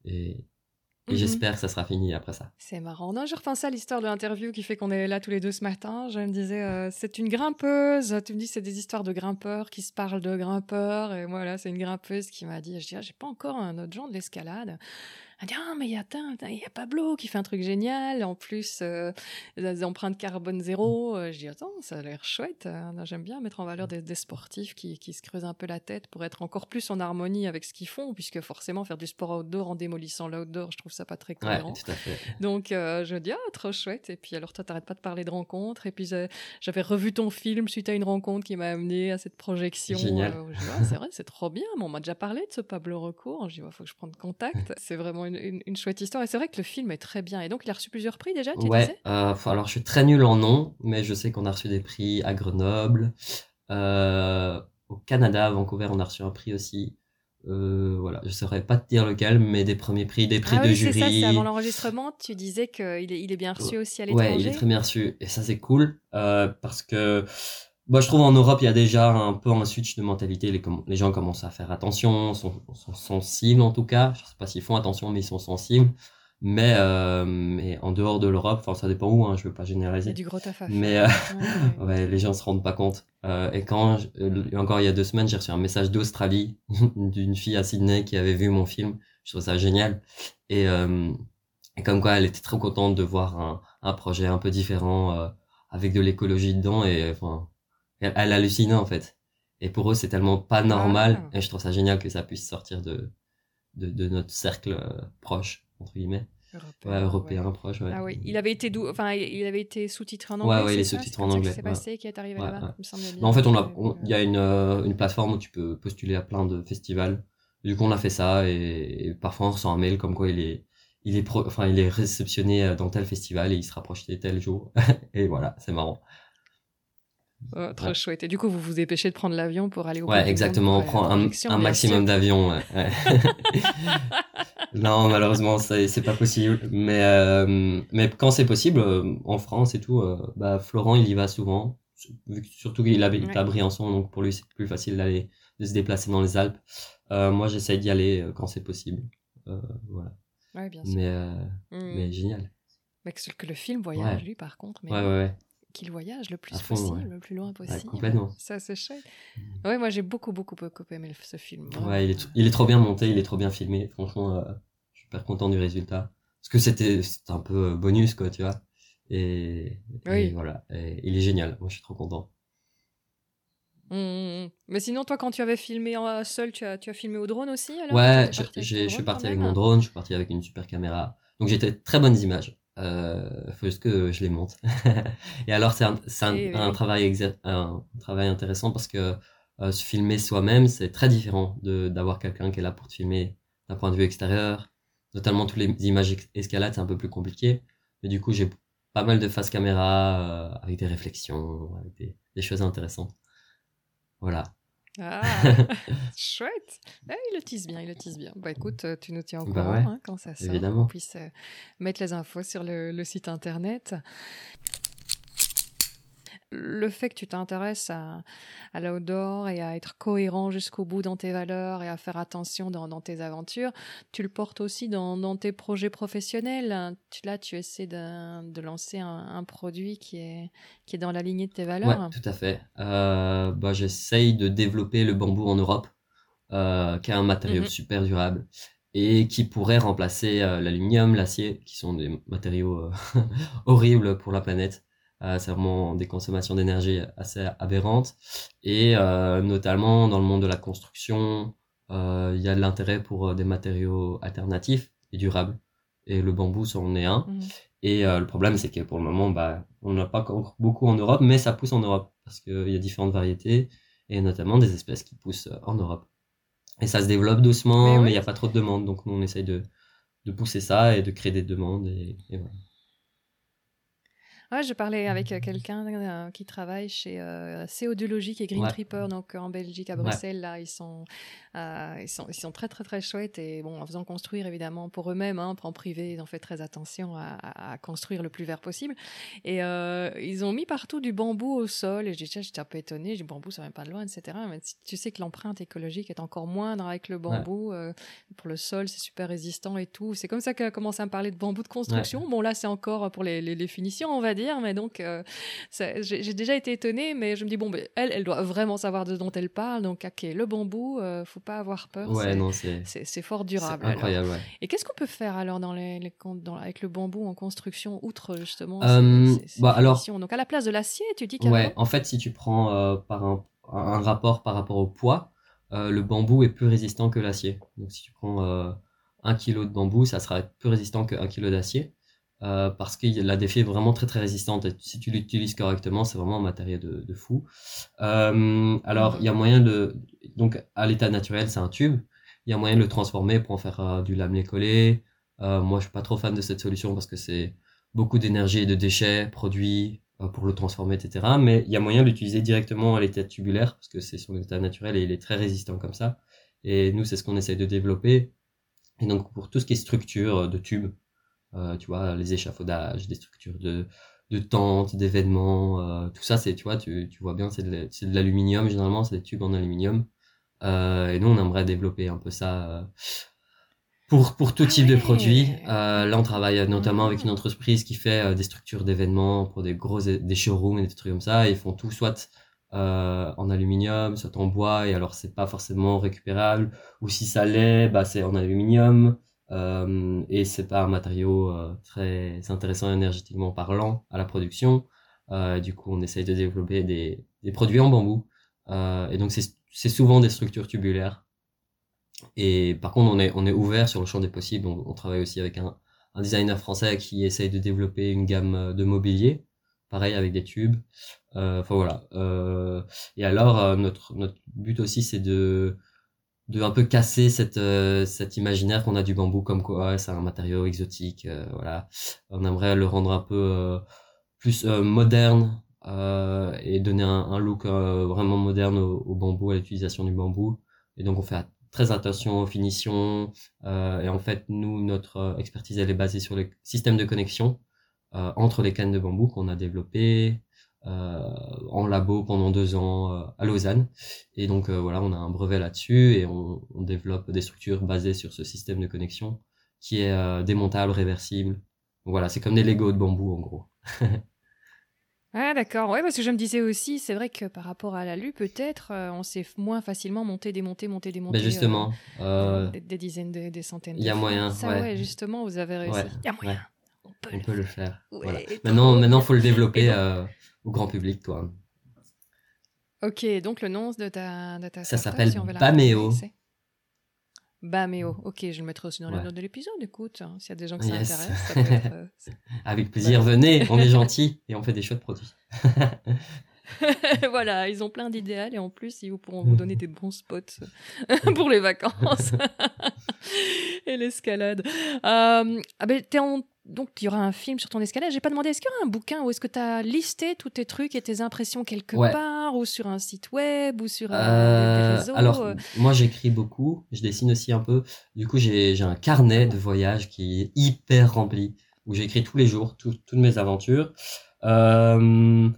Speaker 1: Et, et
Speaker 2: Mhm.
Speaker 1: j'espère que ça sera fini après ça.
Speaker 2: C'est marrant. Non, je repensais à l'histoire de l'interview qui fait qu'on est là tous les deux ce matin. Je me disais, euh, c'est une grimpeuse. Tu me dis, c'est des histoires de grimpeurs qui se parlent de grimpeurs. Et moi, là, c'est une grimpeuse qui m'a dit, je dis, ah, j'ai pas encore un autre genre de l'escalade. Elle dit, ah, mais il y a, attends, attends, il y a Pablo qui fait un truc génial. En plus, euh, des empreintes carbone zéro. Euh, Je dis, attends, ça a l'air chouette. Euh, J'aime bien mettre en valeur des, des sportifs qui, qui se creusent un peu la tête pour être encore plus en harmonie avec ce qu'ils font, puisque forcément, faire du sport outdoor en démolissant l'outdoor, je trouve ça pas très cohérent. Donc euh, je dis ah trop chouette et puis alors toi t'arrêtes pas de parler de rencontres et puis j'avais revu ton film suite à une rencontre qui m'a amené à cette projection.
Speaker 1: Génial.
Speaker 2: euh, Ah, c'est vrai c'est trop bien. Bon, on m'a déjà parlé de ce Pablo Recourt. Je dis il faut que je prenne contact. C'est vraiment une, une- une chouette histoire et c'est vrai que le film est très bien et donc il a reçu plusieurs prix déjà. Tu
Speaker 1: Ouais,
Speaker 2: disais?
Speaker 1: euh, alors je suis très nul en nom, mais je sais qu'on a reçu des prix à Grenoble, euh, au Canada, à Vancouver, on a reçu un prix aussi. Euh, voilà, je saurais pas te dire lequel, mais des premiers prix, des prix
Speaker 2: ah
Speaker 1: de
Speaker 2: oui c'est
Speaker 1: jury.
Speaker 2: ça. C'est avant l'enregistrement. Tu disais qu'il est, il est bien reçu aussi à l'étranger.
Speaker 1: Ouais, il est très bien reçu. Et ça, c'est cool. euh, parce que, moi, je trouve en Europe, il y a déjà un peu un switch de mentalité. Les, gens commencent à faire attention, sont, sont sensibles en tout cas. Je sais pas s'ils font attention, mais ils sont sensibles. Mais, euh, mais en dehors de l'Europe, enfin, ça dépend où, hein, je veux pas généraliser.
Speaker 2: a du gros taf à faire.
Speaker 1: Mais, euh,
Speaker 2: Ouais, ouais.
Speaker 1: Ouais, les gens se rendent pas compte. Euh, et quand, je- euh, encore il y a deux semaines, j'ai reçu un message d'Australie d'une fille à Sydney qui avait vu mon film. Je trouve ça génial. Et, euh, et comme quoi, elle était très contente de voir un, un projet un peu différent euh, avec de l'écologie dedans. Et enfin, elle, hallucinait en fait. Et pour eux, c'est tellement pas normal.
Speaker 2: Ah.
Speaker 1: Et je trouve ça génial que ça puisse sortir de de, de notre cercle euh, proche entre guillemets.
Speaker 2: Européen,
Speaker 1: Ouais, européen
Speaker 2: ouais.
Speaker 1: proche. Ouais.
Speaker 2: Ah oui, il avait été dou- enfin il avait été sous-titré en anglais.
Speaker 1: Ouais, ouais, il est
Speaker 2: c'est
Speaker 1: sous-titré
Speaker 2: C'est
Speaker 1: en anglais,
Speaker 2: qui s'est
Speaker 1: ouais.
Speaker 2: passé, qui est arrivé là-bas.
Speaker 1: ouais.
Speaker 2: il me semblait bien.
Speaker 1: Mais en fait, on a, il y a une, euh, une plateforme où tu peux postuler à plein de festivals. Du coup, on a fait ça et, et parfois on reçoit un mail comme quoi il est, il est pro, enfin, il est réceptionné euh, dans tel festival et il sera projeté tel jour. et voilà, c'est marrant.
Speaker 2: Oh, trop
Speaker 1: Ouais.
Speaker 2: chouette. Et du coup, vous vous dépêchez de prendre l'avion pour aller au
Speaker 1: Ouais, exactement. On prend un, maximum d'avions. ouais, ouais. non, malheureusement, c'est pas possible. Mais, euh, mais quand c'est possible, euh, en France et tout, euh, bah, Florent, il y va souvent. Surtout qu'il habite à Briançon, donc pour lui, c'est plus facile d'aller, de se déplacer dans les Alpes. Euh, moi, j'essaye d'y aller euh, quand c'est possible. Euh, voilà.
Speaker 2: Ouais, bien sûr.
Speaker 1: Mais, euh,
Speaker 2: Mm.
Speaker 1: mais génial.
Speaker 2: Mais que, le film voyage, lui, par contre, mais
Speaker 1: Ouais, ouais, ouais.
Speaker 2: Qu'il voyage le plus
Speaker 1: fond,
Speaker 2: possible,
Speaker 1: ouais.
Speaker 2: le plus loin possible.
Speaker 1: complètement.
Speaker 2: Ça, c'est chouette. Ouais, moi, j'ai beaucoup, beaucoup, beaucoup aimé ce film. vraiment.
Speaker 1: Ouais, il est, il est trop bien monté, il est trop bien filmé. Franchement, euh, je suis super content du résultat. Parce que c'était un peu euh, bonus, quoi, tu vois. Et, et
Speaker 2: Oui.
Speaker 1: voilà, Et il est génial. Moi, je suis trop content.
Speaker 2: Mm, mm, mm. Mais sinon, toi, quand tu avais filmé euh, seul, tu as, tu as filmé au drone aussi alors?
Speaker 1: Ouais, je, je suis parti avec mon drone, je suis parti avec une super caméra. Donc, j'ai de très bonnes images. Euh, faut juste que je les monte. et alors, c'est un, c'est un,
Speaker 2: oui.
Speaker 1: un travail exa- un travail intéressant parce que euh, se filmer soi-même, c'est très différent d'avoir quelqu'un qui est là pour te filmer d'un point de vue extérieur. Notamment toutes les images escalades, c'est un peu plus compliqué. Mais du coup, j'ai pas mal de face caméra euh, avec des réflexions, avec des, des choses intéressantes. Voilà.
Speaker 2: Ah, chouette. Ah, il le tease bien, il le tease bien. Bah écoute, euh, tu nous tiens au
Speaker 1: Bah
Speaker 2: courant
Speaker 1: ouais,
Speaker 2: hein, quand ça sort,
Speaker 1: évidemment.
Speaker 2: qu'on puisse euh, mettre les infos sur le, le site internet. Le fait que tu t'intéresses à, à l'outdoor et à être cohérent jusqu'au bout dans tes valeurs et à faire attention dans, dans tes aventures, tu le portes aussi dans, dans tes projets professionnels. Tu, là, tu essaies de, de lancer un, un produit qui est, qui est dans la lignée de tes valeurs.
Speaker 1: Ouais, tout à fait. Euh, bah, j'essaye de développer le bambou en Europe, euh, qui est un matériau
Speaker 2: Mhm.
Speaker 1: super durable. et qui pourrait remplacer l'aluminium, l'acier, qui sont des matériaux horribles pour la planète. C'est vraiment des consommations d'énergie assez aberrantes. Et notamment dans le monde de la construction, il y a de l'intérêt pour des matériaux alternatifs et durables. Et le bambou, c'en est un. Mmh. Et le problème, c'est que pour le moment, bah, on n'a pas encore beaucoup en Europe, mais ça pousse en Europe parce qu'il y a différentes variétés et notamment des espèces qui poussent en Europe. Et ça se développe doucement, mais il n'y a pas trop de demandes, donc nous on essaye de, de pousser ça et de créer des demandes. Et, et voilà.
Speaker 2: Ouais, je parlais avec euh, quelqu'un euh, qui travaille chez euh, et Green Tripper, donc en Belgique, à Bruxelles. Là, ils sont, euh, ils sont, ils sont très très très chouettes et bon, en faisant construire évidemment pour eux-mêmes, hein, en privé, ils ont fait très attention à, à, construire le plus vert possible. Et euh, ils ont mis partout du bambou au sol. Et je disais, j'étais un peu étonnée, du bambou, ça vient pas de loin, etc. Mais tu sais que l'empreinte écologique est encore moindre avec le bambou. pour le sol, c'est super résistant et tout. C'est comme ça qu'elle a commencé à me parler de bambou de construction. Bon, là, c'est encore pour les, les, les finitions, on va dire, mais donc euh, j'ai déjà été étonnée, mais je me dis bon, ben, elle, elle doit vraiment savoir de dont elle parle, donc ok, le bambou, euh, faut pas avoir peur,
Speaker 1: ouais,
Speaker 2: c'est fort durable.
Speaker 1: Incroyable.
Speaker 2: Et qu'est-ce qu'on peut faire alors dans les, les dans, avec le bambou en construction, outre justement
Speaker 1: euh, bah, alors,
Speaker 2: donc à la place de l'acier, tu dis
Speaker 1: Ouais, en fait, si tu prends par un, un, rapport par rapport au poids, le bambou est plus résistant que l'acier. Donc si tu prends un kilo de bambou, ça sera plus résistant qu'un kilo d'acier. Euh, parce que la défi est vraiment très très résistante. Et si tu l'utilises correctement, c'est vraiment un matériau de, de fou. Euh, alors, il y a moyen de... Donc, à l'état naturel, c'est un tube. Il y a moyen de le transformer pour en faire euh, du lamier collé. Euh, moi, je suis pas trop fan de cette solution parce que c'est beaucoup d'énergie et de déchets produits pour le transformer, etc. Mais il y a moyen de l'utiliser directement à l'état tubulaire parce que c'est son état naturel et il est très résistant comme ça. Et nous, c'est ce qu'on essaye de développer. Et donc, pour tout ce qui est structure de tubes, euh, tu vois, les échafaudages, des structures de, de tentes, d'événements, euh, tout ça, c'est, tu vois, tu, tu vois bien, c'est de, l'aluminium, généralement, c'est des tubes en aluminium. Euh, et nous, on aimerait développer un peu ça pour, pour tout ah type de produits. là, on travaille notamment avec une entreprise qui fait des structures d'événements pour des gros des showrooms et des trucs comme ça. ils font tout soit en aluminium, soit en bois, et alors c'est pas forcément récupérable. Ou si ça l'est, bah, c'est en aluminium. Euh, et c'est pas un matériau euh, très intéressant énergétiquement parlant à la production. Euh, du coup, on essaye de développer des, des produits en bambou. Euh, et donc, c'est souvent des structures tubulaires. Et par contre, on est, on est ouvert sur le champ des possibles. On, on travaille aussi avec un, un, designer français qui essaye de développer une gamme de mobilier, pareil avec des tubes. Enfin voilà. et alors, notre, notre but aussi, c'est de de un peu casser cette euh, cet imaginaire qu'on a du bambou comme quoi c'est un matériau exotique euh, voilà. On aimerait le rendre un peu euh, plus moderne et donner un, look vraiment moderne au, bambou à l'utilisation du bambou. Et donc on fait très attention aux finitions et en fait nous notre expertise elle est basée sur les systèmes de connexion entre les cannes de bambou qu'on a développé euh, en labo pendant deux ans euh, à Lausanne. Et donc euh, voilà, on a un brevet là-dessus et on, on, développe des structures basées sur ce système de connexion qui est démontable, réversible. Donc voilà, c'est comme des Lego de bambou en gros.
Speaker 2: Ah d'accord, ouais parce que je me disais aussi, c'est vrai que par rapport à l'alu, peut-être on sait moins facilement monter, démonter, monter, démonter.
Speaker 1: Ben justement,
Speaker 2: euh, des, dizaines, des, centaines.
Speaker 1: Il y a moyen.
Speaker 2: Ça ouais. justement, vous avez réussi. Il y a moyen.
Speaker 1: On peut, on le, peut le, faire. Voilà. Maintenant, maintenant, faut le développer au grand public, toi.
Speaker 2: Ok, donc le nom de ta, de ta
Speaker 1: Ça s'appelle Bameo.
Speaker 2: Bameo, ok, je le mettrai aussi dans les notes de l'épisode, écoute, hein, s'il y a des gens qui s'intéressent.
Speaker 1: Euh, Avec plaisir, venez, on est gentils et on fait des chouettes produits.
Speaker 2: voilà, ils ont plein d'idéales et en plus, ils pourront vous donner des bons spots pour les vacances et l'escalade. Euh, ah ben, t'es en donc il y aura un film sur ton escalade. J'ai pas demandé, est-ce qu'il y aura un bouquin ou est-ce que tu as listé tous tes trucs et tes impressions quelque part ou sur un site web ou sur un euh, réseaux
Speaker 1: Alors, euh? moi j'écris beaucoup, je dessine aussi un peu. Du coup, j'ai un carnet de voyage qui est hyper rempli où j'écris tous les jours toutes mes aventures. Euh,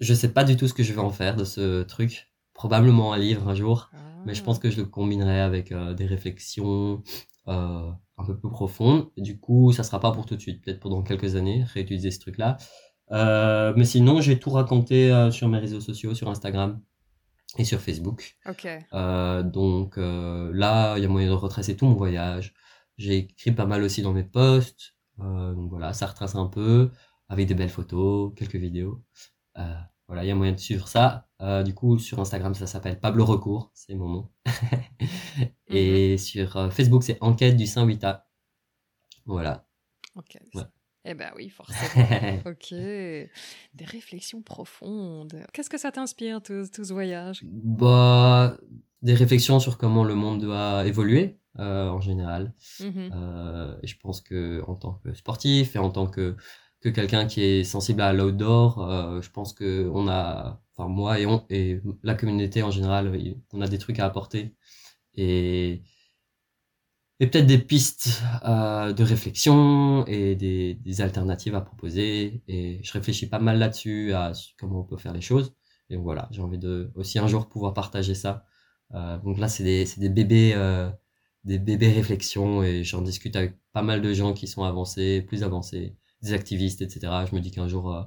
Speaker 1: je sais pas du tout ce que je vais en faire de ce truc. Probablement un livre un jour, mais je pense ah. que je le combinerai avec euh, des réflexions, euh, un peu plus profonde. du coup, ça sera pas pour tout de suite, peut-être pendant quelques années, réutiliser ce truc-là. Euh, mais sinon, j'ai tout raconté euh, sur mes réseaux sociaux, sur Instagram. et sur Facebook.
Speaker 2: Ok.
Speaker 1: Euh, donc euh, là, il y a moyen de retracer tout mon voyage. J'ai écrit pas mal aussi dans mes posts. Euh, donc voilà, ça retrace un peu avec des belles photos, quelques vidéos. Euh, voilà, il y a moyen de suivre ça. Euh, du coup, sur Instagram, ça s'appelle Pablo Recours, c'est mon nom. Et sur euh, Facebook, c'est Enquête du Saint-Vita. Voilà.
Speaker 2: Ok.
Speaker 1: Ouais.
Speaker 2: Eh ben oui, forcément. ok. Des réflexions profondes. Qu'est-ce que ça t'inspire, tout, tout ce voyage?
Speaker 1: Bah, des réflexions sur comment le monde doit évoluer euh, en général.
Speaker 2: Mhm.
Speaker 1: Et je pense que en tant que sportif et en tant que que quelqu'un qui est sensible à l'outdoor, je pense que on a, enfin moi et la communauté en général, on a des trucs à apporter et et peut-être des pistes euh, de réflexion et des, alternatives à proposer. Et je réfléchis pas mal là-dessus à comment on peut faire les choses. Et voilà, j'ai envie de aussi un jour pouvoir partager ça. Euh, donc là, c'est des, des bébés, euh, des bébés réflexions et j'en discute avec pas mal de gens qui sont avancés, plus avancés, des activistes, etc. Je me dis qu'un jour, euh,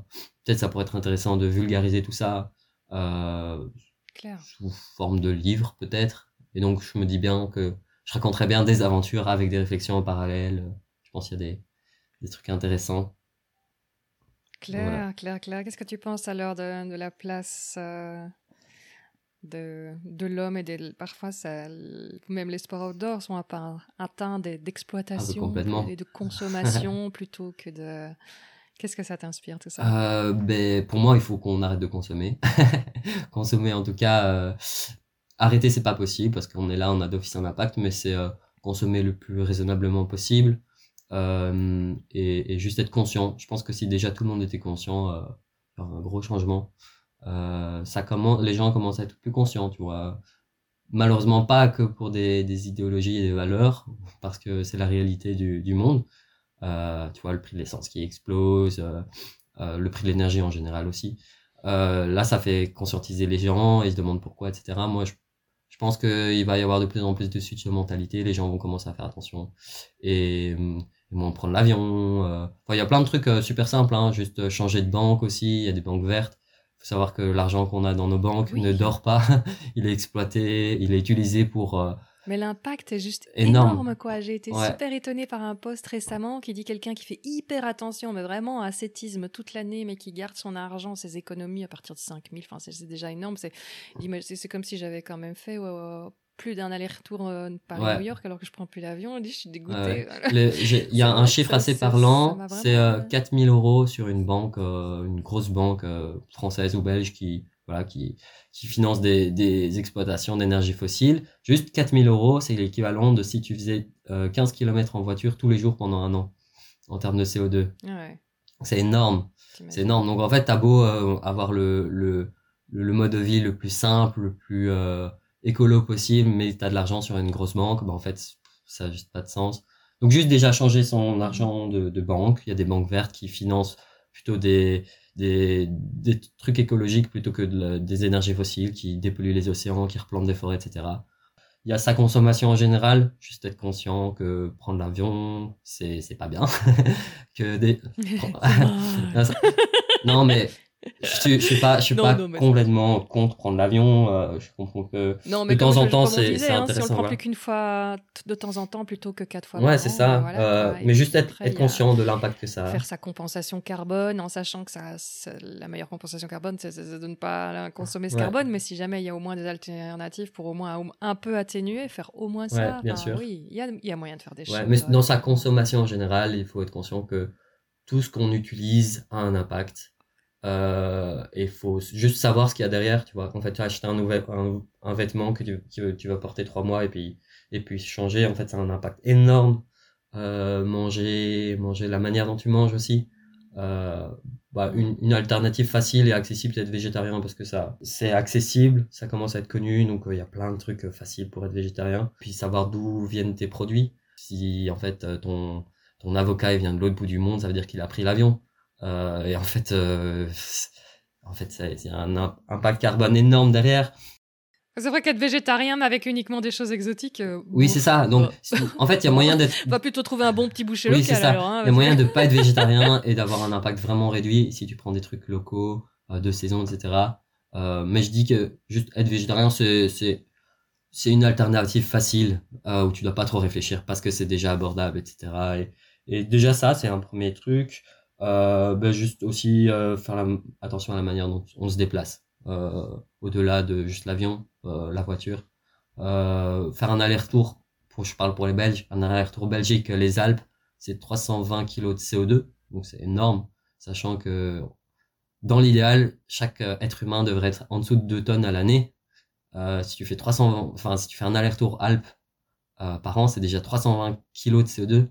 Speaker 1: peut-être ça pourrait être intéressant de vulgariser tout ça. Sous forme de livre peut-être. Et donc je me dis bien que je raconterais bien des aventures avec des réflexions en parallèle. Je pense qu'il y a des, des trucs intéressants.
Speaker 2: Claire,
Speaker 1: Voilà.
Speaker 2: Claire, Claire, qu'est-ce que tu penses alors de, de la place euh, de, de l'homme et des, parfois ça, même les sports outdoor sont atteint- atteints d'exploitation
Speaker 1: Ah, complètement.
Speaker 2: et de consommation plutôt que de... Qu'est-ce que ça t'inspire tout ça?
Speaker 1: Euh, ben, pour moi, il faut qu'on arrête de consommer. consommer, en tout cas, euh, arrêter, c'est pas possible parce qu'on est là, on a d'office un impact, mais c'est euh, consommer le plus raisonnablement possible euh, et, juste être conscient. Je pense que si déjà tout le monde était conscient, euh, un gros changement. Ça commence, les gens commencent à être plus conscients, tu vois. Malheureusement pas que pour des, idéologies et des valeurs, parce que c'est la réalité du monde. Euh, tu vois, le prix de l'essence qui explose, euh, euh, le prix de l'énergie en général aussi. Euh, là, ça fait conscientiser les gens, ils se demandent pourquoi, etc. Moi, je, je pense qu'il va y avoir de plus en plus de switch de mentalité, les gens vont commencer à faire attention et ils vont prendre l'avion. euh. Enfin, il y a plein de trucs super simples, hein, juste changer de banque aussi, il y a des banques vertes. faut savoir que l'argent qu'on a dans nos banques
Speaker 2: Oui.
Speaker 1: ne dort pas, il est exploité, il est utilisé pour...
Speaker 2: Mais l'impact est juste
Speaker 1: Énorme.
Speaker 2: énorme, quoi. J'ai été
Speaker 1: Ouais.
Speaker 2: super étonnée par un post récemment qui dit quelqu'un qui fait hyper attention, mais vraiment ascétisme toute l'année, mais qui garde son argent, ses économies à partir de 5000. Enfin, c'est déjà énorme. C'est comme si j'avais quand même fait plus d'un aller-retour euh, Paris-New
Speaker 1: Ouais.
Speaker 2: York alors que je prends plus l'avion. Il dit, je suis dégoûtée.
Speaker 1: Ouais, Il y a un chiffre assez parlant, c'est euh, 4000 euros sur une banque, euh, une grosse banque euh, française ou belge qui, voilà, qui, qui finance des, des exploitations d'énergie fossile. Juste 4000 euros, c'est l'équivalent de si tu faisais euh, 15 km en voiture tous les jours pendant un an, en termes de CO2.
Speaker 2: Ouais,
Speaker 1: C'est énorme. C'est énorme. Donc en fait, t'as beau euh, avoir le, le, le, le mode de vie le plus simple, le plus euh, écolo possible, mais t'as de l'argent sur une grosse banque, bah en fait, ça n'a juste pas de sens. Donc juste déjà changer son argent de, de banque. Il y a des banques vertes qui financent plutôt des, des, des trucs écologiques plutôt que de des énergies fossiles qui dépolluent les océans, qui replantent des forêts, etc. Il y a sa consommation en général, juste être conscient que prendre l'avion, c'est c'est pas bien. que des... Non, mais je suis, je suis pas, je suis
Speaker 2: Non,
Speaker 1: pas
Speaker 2: non,
Speaker 1: complètement contre prendre l'avion. euh, je comprends que.
Speaker 2: Non,
Speaker 1: De temps en temps, c'est-
Speaker 2: hein, si on le
Speaker 1: intéressant,
Speaker 2: prend
Speaker 1: voilà.
Speaker 2: plus qu'une fois de temps en temps plutôt que quatre fois
Speaker 1: Ouais, c'est ça.
Speaker 2: voilà,
Speaker 1: euh, mais juste être,
Speaker 2: après,
Speaker 1: être
Speaker 2: a-
Speaker 1: conscient de l'impact que ça a.
Speaker 2: faire sa compensation carbone en sachant que ça, la meilleure compensation carbone, c'est de ne pas consommer ce
Speaker 1: Ouais.
Speaker 2: carbone, mais si jamais il y a au moins des alternatives pour au moins un, peu atténuer, faire au moins ça.
Speaker 1: Ouais, bien
Speaker 2: Enfin,
Speaker 1: sûr.
Speaker 2: Oui, il y a, y a moyen de faire des
Speaker 1: Ouais,
Speaker 2: choses.
Speaker 1: mais
Speaker 2: ouais.
Speaker 1: dans sa consommation en général, il faut être conscient que tout ce qu'on utilise a un impact. Euh, et faut juste savoir ce qu'il y a derrière, tu vois. En fait, tu as acheté un, nouvel, un, un vêtement que tu, que tu vas porter trois mois et puis, et puis changer, en fait, ça a un impact énorme. Euh, manger, manger la manière dont tu manges aussi. Euh, bah, une, une alternative facile et accessible, c'est être végétarien parce que ça, c'est accessible, ça commence à être connu, donc euh, il y a plein de trucs euh, faciles pour être végétarien. Puis savoir d'où viennent tes produits. Si en fait euh, ton ton avocat il vient de l'autre bout du monde, ça veut dire qu'il a pris l'avion. Euh, et en fait, euh, en fait, ça- il y a un im- impact carbone énorme derrière.
Speaker 2: C'est vrai qu'être végétarien, mais avec uniquement des choses exotiques. euh,
Speaker 1: Oui,
Speaker 2: bon,
Speaker 1: c'est ça. Donc,
Speaker 2: bah,
Speaker 1: en fait, il y a moyen d'être
Speaker 2: va plutôt trouver un bon petit boucher
Speaker 1: Oui,
Speaker 2: local
Speaker 1: ça.
Speaker 2: alors. hein,
Speaker 1: Il y a moyen de pas être végétarien et d'avoir un impact vraiment réduit si tu prends des trucs locaux, de saison, etc. Mais je dis que juste être végétarien, c'est, c'est, c'est une alternative facile euh, où tu dois pas trop réfléchir parce que c'est déjà abordable, etc. Et, et déjà ça, c'est un premier truc. Ben juste aussi euh, faire la, attention à la manière dont on se déplace, euh, au-delà de juste l'avion, la voiture. Faire un aller-retour, pour, je parle pour les Belges, un aller-retour Belgique, les Alpes, c'est 320 kg de CO2, donc c'est énorme, sachant que dans l'idéal, chaque être humain devrait être en dessous de 2 tonnes à l'année. Euh, si tu fais 300, enfin si tu fais un aller-retour Alpes euh, par an, c'est déjà 320 kg de CO2,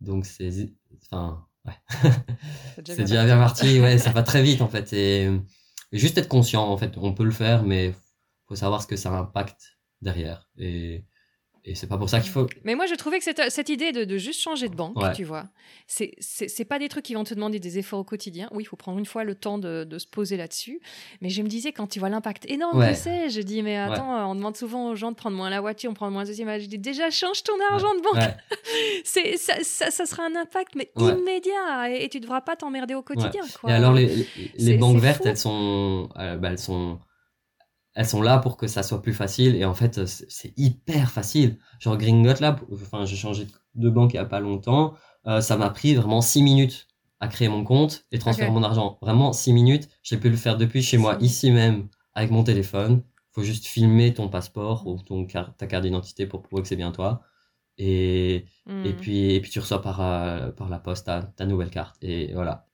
Speaker 1: donc c'est, enfin ouais, c'est déjà bien parti, ouais, ça va très vite en fait. Et, et juste être conscient, en fait, on peut le faire, mais faut savoir ce que ça impacte derrière. Et et c'est pas pour ça qu'il faut.
Speaker 2: Mais moi, je trouvais que cette, cette idée de, de juste changer de banque,
Speaker 1: Ouais.
Speaker 2: tu vois, c'est c'est pas des trucs qui vont te demander des efforts au quotidien. Oui, il faut prendre une fois le temps de, de se poser là-dessus. Mais je me disais, quand tu vois l'impact énorme
Speaker 1: Ouais.
Speaker 2: que c'est, je dis, mais attends, on demande souvent aux gens de prendre moins la voiture, on prend moins le deuxième. Je dis, déjà, change ton argent de banque. C'est ça, ça, ça sera un impact, mais immédiat. Et, et tu devras pas t'emmerder au quotidien. Quoi.
Speaker 1: Et alors les, les, banques vertes,
Speaker 2: fou.
Speaker 1: elles sont, euh, bah, elles sont, elles sont là pour que ça soit plus facile. Et en fait, c'est c'est hyper facile. Genre Gringot là, enfin j'ai changé de banque il y a pas longtemps. Euh, ça m'a pris vraiment six minutes à créer mon compte et transférer mon argent. Vraiment six minutes. J'ai pu le faire depuis chez moi, ici même, avec mon téléphone. Faut juste filmer ton passeport ou ton car- ta carte d'identité pour prouver que c'est bien toi. Et,
Speaker 2: Hmm.
Speaker 1: et puis, et puis tu reçois par, euh, par la poste ta, ta nouvelle carte. Et voilà.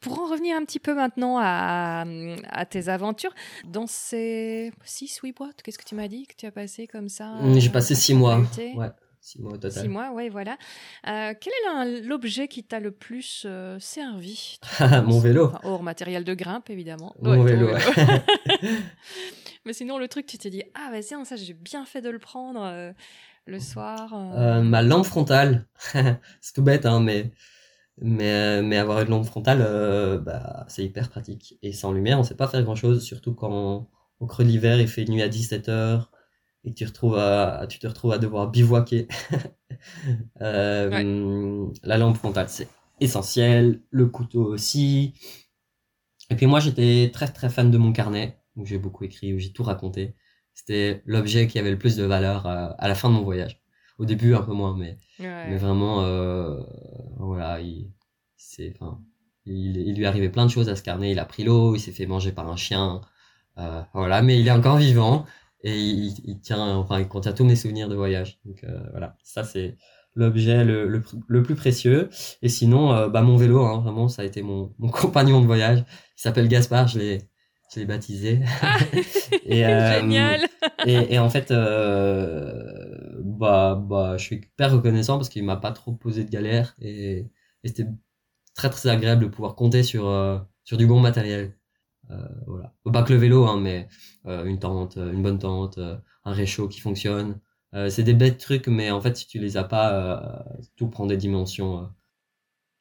Speaker 2: Pour en revenir un petit peu maintenant à, à tes aventures, dans ces 6-8 boîtes, qu'est-ce que tu m'as dit que tu as passé comme ça
Speaker 1: J'ai
Speaker 2: euh,
Speaker 1: passé six mois. Ouais, six mois au total.
Speaker 2: Six mois, oui, voilà. Euh, quel est l'objet qui t'a le plus euh, servi?
Speaker 1: Mon vélo.
Speaker 2: Enfin, Hors matériel de grimpe, évidemment.
Speaker 1: Mon
Speaker 2: Ouais,
Speaker 1: vélo, ouais.
Speaker 2: Mais sinon, le truc, tu t'es dit, ah, vas-y, ça, j'ai bien fait de le prendre euh, le soir.
Speaker 1: ma lampe frontale, c'est tout bête, hein, mais, mais, mais avoir une lampe frontale, euh, bah, c'est hyper pratique. Et sans lumière, on sait pas faire grand chose, surtout quand au creux de l'hiver, il fait nuit à 17 heures et que tu, retrouves à, tu te retrouves à devoir bivouaquer. Euh, La lampe frontale, c'est essentiel, le couteau aussi. Et puis moi, j'étais très très fan de mon carnet, où j'ai beaucoup écrit, où j'ai tout raconté. C'était l'objet qui avait le plus de valeur euh, à la fin de mon voyage. Au début, un peu moins, mais,
Speaker 2: Ouais.
Speaker 1: mais vraiment, euh, voilà, il, c'est, enfin, il, il lui arrivé plein de choses à ce carnet. Il a pris l'eau, il s'est fait manger par un chien, euh, voilà, mais il est encore vivant et il, il tient, enfin, il contient tous mes souvenirs de voyage. Donc euh, voilà, ça c'est l'objet le, le, le plus précieux. Et sinon, euh, bah mon vélo, hein, vraiment, ça a été mon, mon compagnon de voyage. Il s'appelle Gaspard, je l'ai, je l'ai baptisé. et, euh,
Speaker 2: Génial
Speaker 1: et, et en fait, euh, bah, bah, je suis hyper reconnaissant parce qu'il m'a pas trop posé de galère et, c'était très très agréable de pouvoir compter sur euh, sur du bon matériel. Euh, voilà. Pas que le vélo, hein, mais euh, une tente, une bonne tente, un réchaud qui fonctionne. C'est des bêtes trucs, mais en fait, si tu les as pas, tout prend des dimensions.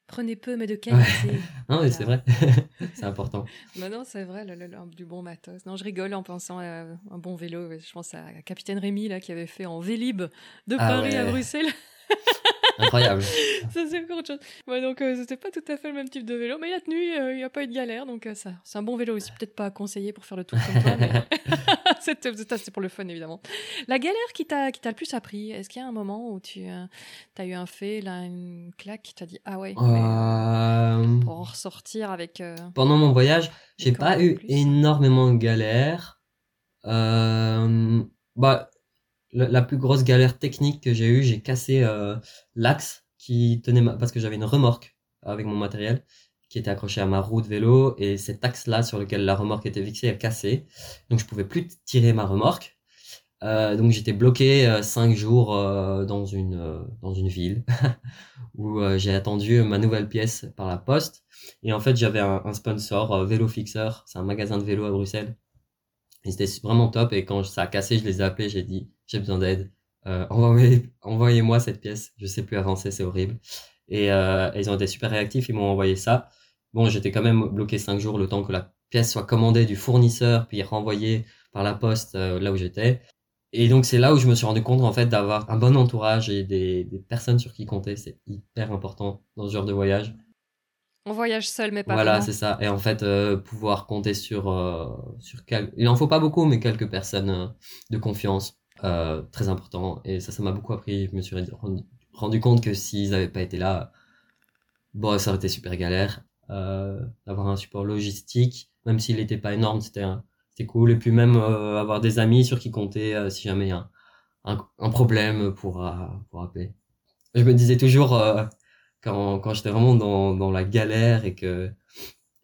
Speaker 2: Prenez peu, mais de qualité.
Speaker 1: Non, mais c'est vrai, c'est important.
Speaker 2: Non, non, c'est vrai, le- le- le- du bon matos. Non, je rigole en pensant à un bon vélo. Je pense à Capitaine Rémi, là, qui avait fait en Vélib de
Speaker 1: Ah
Speaker 2: Paris à. Bruxelles.
Speaker 1: Incroyable.
Speaker 2: ça, c'est encore autre chose. Ouais, donc, euh, c'était pas tout à fait le même type de vélo, mais il a tenu, euh, il n'y a pas eu de galère, donc euh, ça, c'est un bon vélo aussi. Peut-être pas à conseiller pour faire le tour comme toi, mais c'était c'était- c'est pour le fun, évidemment. La galère qui t'a qui t'a le plus appris, est-ce qu'il y a un moment où tu as eu un fait, là, une claque qui t'a dit Ah ouais, mais, euh,
Speaker 1: Euh,
Speaker 2: pour en ressortir avec. euh,
Speaker 1: pendant mon voyage, j'ai pas eu énormément de galères. Euh, bah, la, plus grosse galère technique que j'ai eue, j'ai cassé euh, l'axe qui tenait ma... parce que j'avais une remorque avec mon matériel qui était accroché à ma roue de vélo et cet axe-là sur lequel la remorque était fixée a cassé. Donc je pouvais plus tirer ma remorque. Euh, donc j'étais bloqué euh, cinq jours dans une dans une ville où j'ai attendu ma nouvelle pièce par la poste. Et en fait, j'avais un, un sponsor, Vélo Fixer. C'est un magasin de vélo à Bruxelles. Et c'était vraiment top. Et quand ça a cassé, je les ai appelés. J'ai dit, j'ai besoin d'aide. Euh, envoyez, envoyez-moi cette pièce. Je sais plus avancer, c'est horrible. Et euh, ils ont été super réactifs. Ils m'ont envoyé ça. Bon, j'étais quand même bloqué cinq jours le temps que la pièce soit commandée du fournisseur, puis renvoyée par la poste euh, là où j'étais. Et donc c'est là où je me suis rendu compte en fait d'avoir un bon entourage et des, des personnes sur qui compter, c'est hyper important dans ce genre de voyage.
Speaker 2: On voyage seul, mais pas
Speaker 1: Voilà, c'est ça. Et en fait, euh, pouvoir compter sur, euh, sur quel... Il en faut pas beaucoup, mais quelques personnes euh, de confiance, très important. Et ça, ça m'a beaucoup appris. Je me suis rendu, rendu compte que s'ils n'avaient pas été là, bon, ça aurait été super galère. D'avoir un support logistique, même s'il n'était pas énorme, c'était c'était cool. Et puis même avoir des amis sur qui compter si jamais il y a un, un, un problème pour, pour appeler. Je me disais toujours, quand, quand j'étais vraiment dans, dans la galère et que,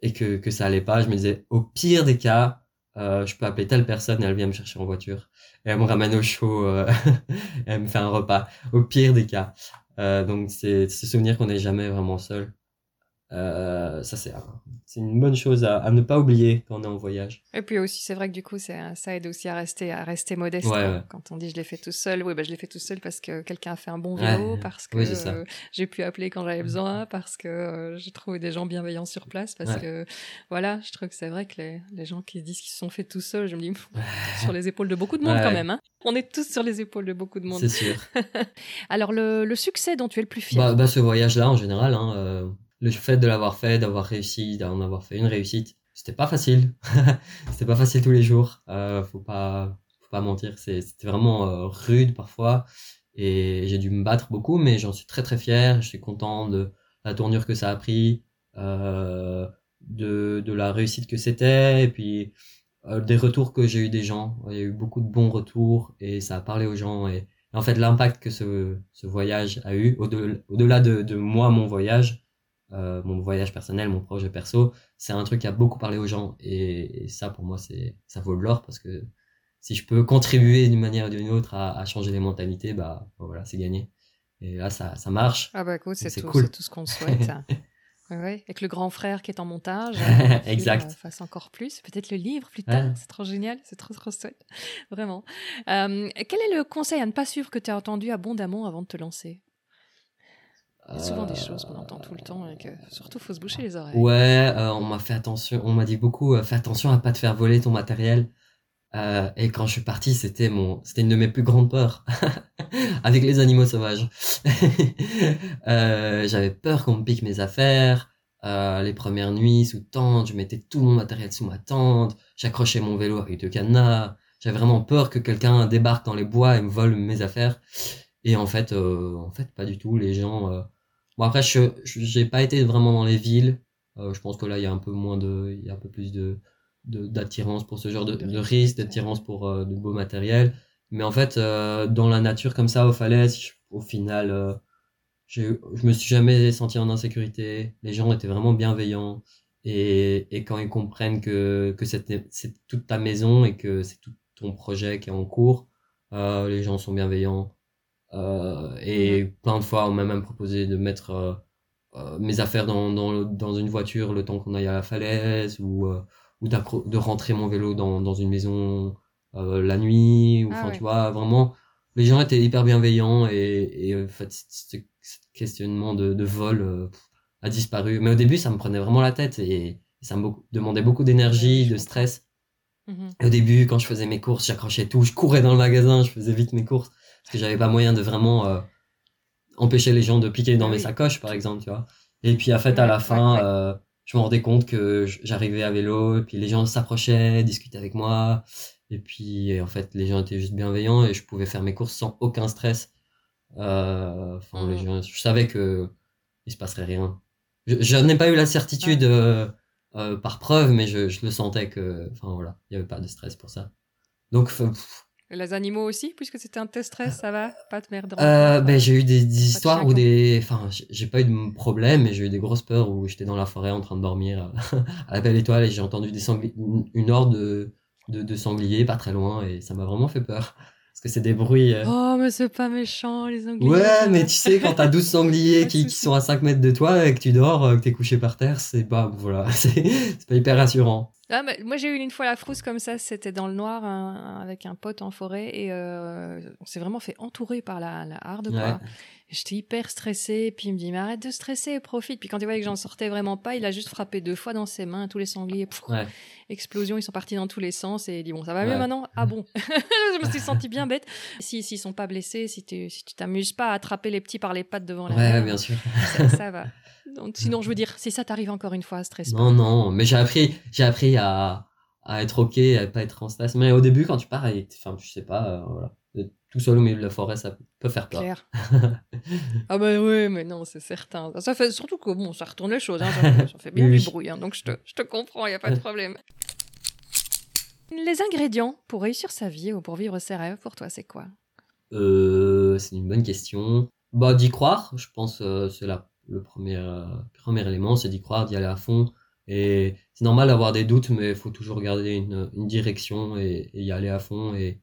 Speaker 1: et que, que ça allait pas, je me disais, au pire des cas, euh, je peux appeler telle personne et elle vient me chercher en voiture. Et elle me ramène au chaud, euh, elle me fait un repas. Au pire des cas. Euh, donc c'est se souvenir qu'on n'est jamais vraiment seul. Euh, ça c'est un- c'est une bonne chose à, à ne pas oublier quand on est en voyage.
Speaker 2: Et puis aussi, c'est vrai que du coup, ça aide aussi à rester, à rester modeste.
Speaker 1: Ouais, ouais.
Speaker 2: Quand on dit je l'ai fait tout seul, oui, bah, je l'ai fait tout seul parce que quelqu'un a fait un bon
Speaker 1: Ouais.
Speaker 2: vélo, parce que
Speaker 1: Oui,
Speaker 2: euh, j'ai pu appeler quand j'avais besoin, parce que euh, j'ai trouvé des gens bienveillants sur place, parce que voilà, je trouve que c'est vrai que les, les gens qui se disent qu'ils se sont fait tout seuls, je me dis sur les épaules de beaucoup de monde quand même. Hein. On est tous sur les épaules de beaucoup de monde.
Speaker 1: C'est sûr.
Speaker 2: Alors le, le succès dont tu es le plus fier?
Speaker 1: Bah, bah, ce voyage-là, en général, hein, euh, le fait de l'avoir fait, d'avoir réussi, d'en avoir fait une réussite, c'était pas facile. c'était pas facile tous les jours. Euh, faut pas, faut pas mentir. C'était vraiment euh, rude parfois. Et j'ai dû me battre beaucoup, mais j'en suis très très fier. Je suis content de la tournure que ça a pris, euh, de, de la réussite que c'était, et puis euh, des retours que j'ai eu des gens. Il y a eu beaucoup de bons retours et ça a parlé aux gens. Et, en fait, l'impact que ce, ce voyage a eu, au-delà de, de moi, mon voyage, euh, mon voyage personnel, mon projet perso, c'est un truc qui a beaucoup parlé aux gens. Et, et ça, pour moi, c'est ça vaut de l'or parce que si je peux contribuer d'une manière ou d'une autre à, à changer les mentalités, bah voilà, c'est gagné. Et là, ça, ça marche.
Speaker 2: Ah bah écoute, c'est tout,
Speaker 1: cool.
Speaker 2: c'est tout ce qu'on souhaite. ouais. Avec le grand frère qui est en montage, euh,
Speaker 1: Exact.
Speaker 2: euh, fasse encore plus, peut-être le livre plus tard.
Speaker 1: Ouais.
Speaker 2: C'est trop génial, c'est trop trop chouette, vraiment. Euh, quel est le conseil à ne pas suivre que tu as entendu abondamment avant de te lancer? Il souvent des choses qu'on entend tout le temps et que surtout faut se boucher les oreilles.
Speaker 1: Ouais, euh, on m'a fait attention, on m'a dit beaucoup, euh, fais attention à pas te faire voler ton matériel. Euh, et quand je suis parti, c'était mon, c'était une de mes plus grandes peurs, avec les animaux sauvages. j'avais peur qu'on me pique mes affaires. Les premières nuits sous tente, je mettais tout mon matériel sous ma tente, j'accrochais mon vélo avec deux cadenas. J'avais vraiment peur que quelqu'un débarque dans les bois et me vole mes affaires. Et en fait, en fait, pas du tout. Les gens. Bon après, je je- j'ai pas été vraiment dans les villes. Euh, je pense que là, il y a un peu moins de, il y a un peu plus de de- d'attirance pour ce genre de,
Speaker 2: risque,
Speaker 1: d'attirance pour euh, de beaux matériels. Mais en fait, euh, dans la nature comme ça, aux falaises, je- au final, euh, j'ai- je me suis jamais senti en insécurité. Les gens étaient vraiment bienveillants. Et, et quand ils comprennent que, que c'est c'est toute ta maison et que c'est tout ton projet qui est en cours, euh, les gens sont bienveillants. Euh, et plein de fois, on m'a même proposé de mettre euh, euh, mes affaires dans, dans, une voiture le temps qu'on aille à la falaise ou, ou de rentrer mon vélo dans, dans une maison la nuit. Ou,
Speaker 2: Ah
Speaker 1: enfin,
Speaker 2: ouais.
Speaker 1: tu vois, vraiment, les gens étaient hyper bienveillants et, et en fait, ce questionnement de, de vol a disparu. Mais au début, ça me prenait vraiment la tête et, ça me demandait beaucoup d'énergie, de stress.
Speaker 2: Mhm.
Speaker 1: Au début, quand je faisais mes courses, j'accrochais tout, je courais dans le magasin, je faisais vite mes courses parce que j'avais pas moyen de vraiment euh, empêcher les gens de piquer dans
Speaker 2: Ah
Speaker 1: mes sacoches, par exemple, tu vois. Et puis, en fait, à la fin, euh, je me rendais compte que j'arrivais à vélo, et puis les gens s'approchaient, discutaient avec moi, et puis, en fait, les gens étaient juste bienveillants, et je pouvais faire mes courses sans aucun stress. Euh, Enfin, les
Speaker 2: Mhm.
Speaker 1: gens, je savais que il se passerait rien. Je, je n'ai pas eu la certitude euh, euh, par preuve, mais je, je le sentais que, enfin voilà, il y avait pas de stress pour ça. Donc, pff,
Speaker 2: les animaux aussi, puisque c'était un test stress, ça va Pas de merde.
Speaker 1: euh, ben, j'ai eu des, des histoires où
Speaker 2: quoi.
Speaker 1: des, enfin, j'ai- pas eu de problème, mais j'ai eu des grosses peurs où j'étais dans la forêt en train de dormir euh, à la belle étoile et j'ai entendu des une- horde de, de, de sangliers pas très loin et ça m'a vraiment fait peur. Parce que c'est des bruits. euh,
Speaker 2: Oh, mais c'est pas méchant, les anglais.
Speaker 1: Ouais, mais tu sais, quand t'as 12 sangliers
Speaker 2: de
Speaker 1: qui, qui sont à 5 mètres de toi et que tu dors, euh, que t'es couché par terre, c'est pas, voilà, c'est pas hyper rassurant.
Speaker 2: Ah, moi, j'ai eu une fois la frousse comme ça, c'était dans le noir avec un pote en forêt et euh, on s'est vraiment fait entourer par la, la harde. Quoi. J'étais hyper stressée, puis il me dit mais arrête de stresser, profite. Puis quand il voyait que j'en sortais vraiment pas, il a juste frappé deux fois dans ses mains, tous les sangliers, pff,
Speaker 1: Ouais.
Speaker 2: explosion, ils sont partis dans tous les sens et il dit bon ça va mieux maintenant? Ah bon? Je me suis sentie bien bête. Si s'ils sont pas blessés, si tu si tu t'amuses pas à attraper les petits par les pattes devant la
Speaker 1: Ouais,
Speaker 2: mère,
Speaker 1: bien sûr.
Speaker 2: ça, ça va. Donc, sinon je veux dire si ça t'arrive encore une fois, stresse pas.
Speaker 1: Non, non, mais j'ai appris, j'ai appris à, à être ok, à pas être en stress. Mais au début, quand tu pars, enfin, je sais pas, euh, voilà, tout seul au milieu de la forêt, ça peut faire peur.
Speaker 2: Claire. ah bah oui, mais non, c'est certain. Ça fait surtout que bon, ça retourne les choses. Hein, ça, ça fait bien
Speaker 1: Oui,
Speaker 2: du bruit, hein, donc je te, je te comprends, il y a pas de problème. Les ingrédients pour réussir sa vie ou pour vivre ses rêves, pour toi, c'est quoi?
Speaker 1: Euh, c'est une bonne question. Bah, d'y croire, je pense, euh, c'est la, le premier, euh, premier élément, c'est d'y croire, d'y aller à fond. Et c'est normal d'avoir des doutes, mais il faut toujours garder une, une direction et, et y aller à fond. Et,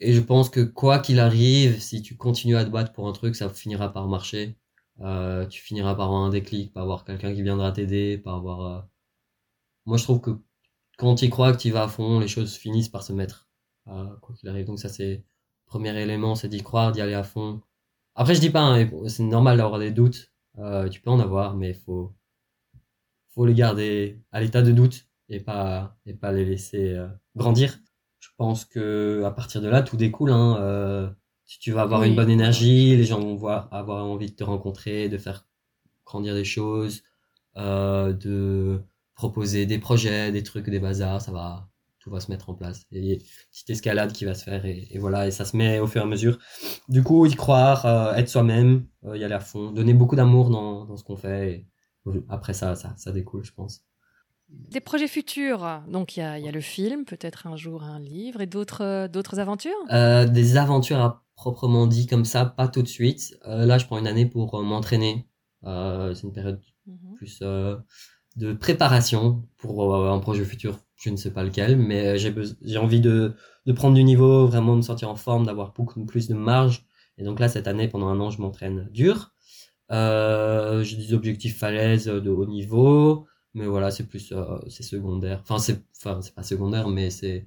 Speaker 1: et je pense que quoi qu'il arrive, si tu continues à te battre pour un truc, ça finira par marcher. Euh, tu finiras par avoir un déclic, par avoir quelqu'un qui viendra t'aider, par avoir... euh, Moi, je trouve que quand tu crois, que tu vas à fond, les choses finissent par se mettre, euh, quoi qu'il arrive. Donc ça, c'est premier élément, c'est d'y croire, d'y aller à fond. Après, je dis pas, hein, c'est normal d'avoir des doutes. Euh, tu peux en avoir, mais faut faut les garder à l'état de doute et pas et pas les laisser euh, grandir. Je pense que à partir de là, tout découle. Hein, euh, si tu vas avoir
Speaker 2: Oui.
Speaker 1: une bonne énergie, les gens vont voir, avoir envie de te rencontrer, de faire grandir des choses, euh, de proposer des projets, des trucs, des bazars, ça va, tout va se mettre en place. Et petite escalade qui va se faire et, et voilà, et ça se met au fur et à mesure. Du coup, y croire, euh, être soi-même, y aller à fond, donner beaucoup d'amour dans, dans ce qu'on fait. Et, après ça, ça, ça découle, je pense.
Speaker 2: Des projets futurs. Donc il y a, y a le film, peut-être un jour un livre et d'autres euh, d'autres aventures?
Speaker 1: Euh, des aventures à proprement dit comme ça, pas tout de suite. Euh, là, je prends une année pour euh, m'entraîner. C'est une période
Speaker 2: Mhm.
Speaker 1: plus de préparation pour un projet futur. Je ne sais pas lequel, mais j'ai j'ai envie de, de prendre du niveau, vraiment de me sentir en forme, d'avoir beaucoup plus de marge. Et donc là, cette année, pendant un an, je m'entraîne dur. J'ai des objectifs falaises de haut niveau, mais voilà, c'est plus euh, c'est secondaire. Enfin, c'est enfin c'est pas secondaire, mais c'est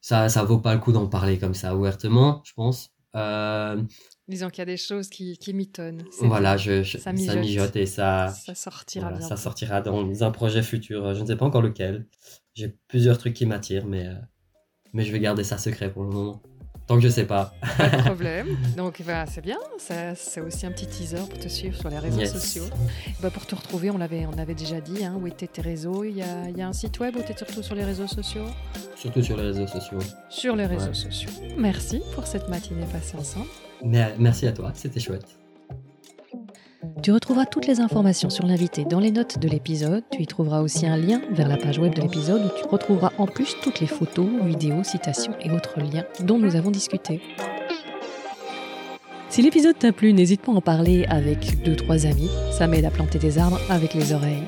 Speaker 1: ça ça vaut pas le coup d'en parler comme ça ouvertement, je pense. Euh,
Speaker 2: Disons qu'il y a des choses qui, qui mitonnent.
Speaker 1: Voilà,
Speaker 2: tout.
Speaker 1: je, je-
Speaker 2: Ça
Speaker 1: ça,
Speaker 2: mijote.
Speaker 1: mijote. et ça
Speaker 2: Ça sortira
Speaker 1: voilà,
Speaker 2: bien.
Speaker 1: ça sortira dans un projet futur. Je ne sais pas encore lequel. J'ai plusieurs trucs qui m'attirent, mais euh, mais je vais garder ça secret pour le moment. Tant que je sais pas.
Speaker 2: Pas de problème. Donc bah, c'est bien. C'est aussi un petit teaser pour te suivre sur les réseaux
Speaker 1: Yes.
Speaker 2: sociaux. Bah, pour te retrouver, on l'avait on avait déjà dit. Hein, où étaient tes réseaux Il y a, il y a un site web où tu es surtout sur les réseaux sociaux?
Speaker 1: Surtout sur les réseaux sociaux.
Speaker 2: Sur les réseaux
Speaker 1: Ouais.
Speaker 2: sociaux. Merci pour cette matinée passée ensemble.
Speaker 1: Mais merci à toi, c'était chouette.
Speaker 3: Tu retrouveras toutes les informations sur l'invité dans les notes de l'épisode. Tu y trouveras aussi un lien vers la page web de l'épisode où tu retrouveras en plus toutes les photos, vidéos, citations et autres liens dont nous avons discuté. Si l'épisode t'a plu, n'hésite pas à en parler avec deux trois amis. Ça m'aide à planter des arbres avec les oreilles.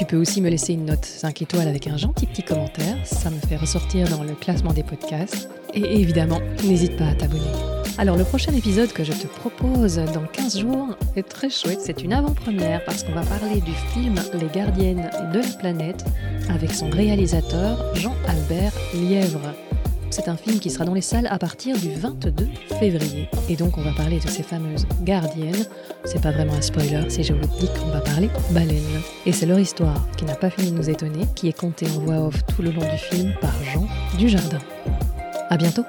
Speaker 3: Tu peux aussi me laisser une note 5 étoiles avec un gentil petit commentaire. Ça me fait ressortir dans le classement des podcasts. Et évidemment, n'hésite pas à t'abonner. Alors le prochain épisode que je te propose dans 15 jours est très chouette, c'est une avant-première parce qu'on va parler du film Les gardiennes de la planète avec son réalisateur Jean-Albert Lièvre. C'est un film qui sera dans les salles à partir du 22 février. Et donc on va parler de ces fameuses gardiennes. C'est pas vraiment un spoiler si je vous dis qu'on va parler baleines. Et c'est leur histoire qui n'a pas fini de nous étonner, qui est contée en voix off tout le long du film par Jean Dujardin. À bientôt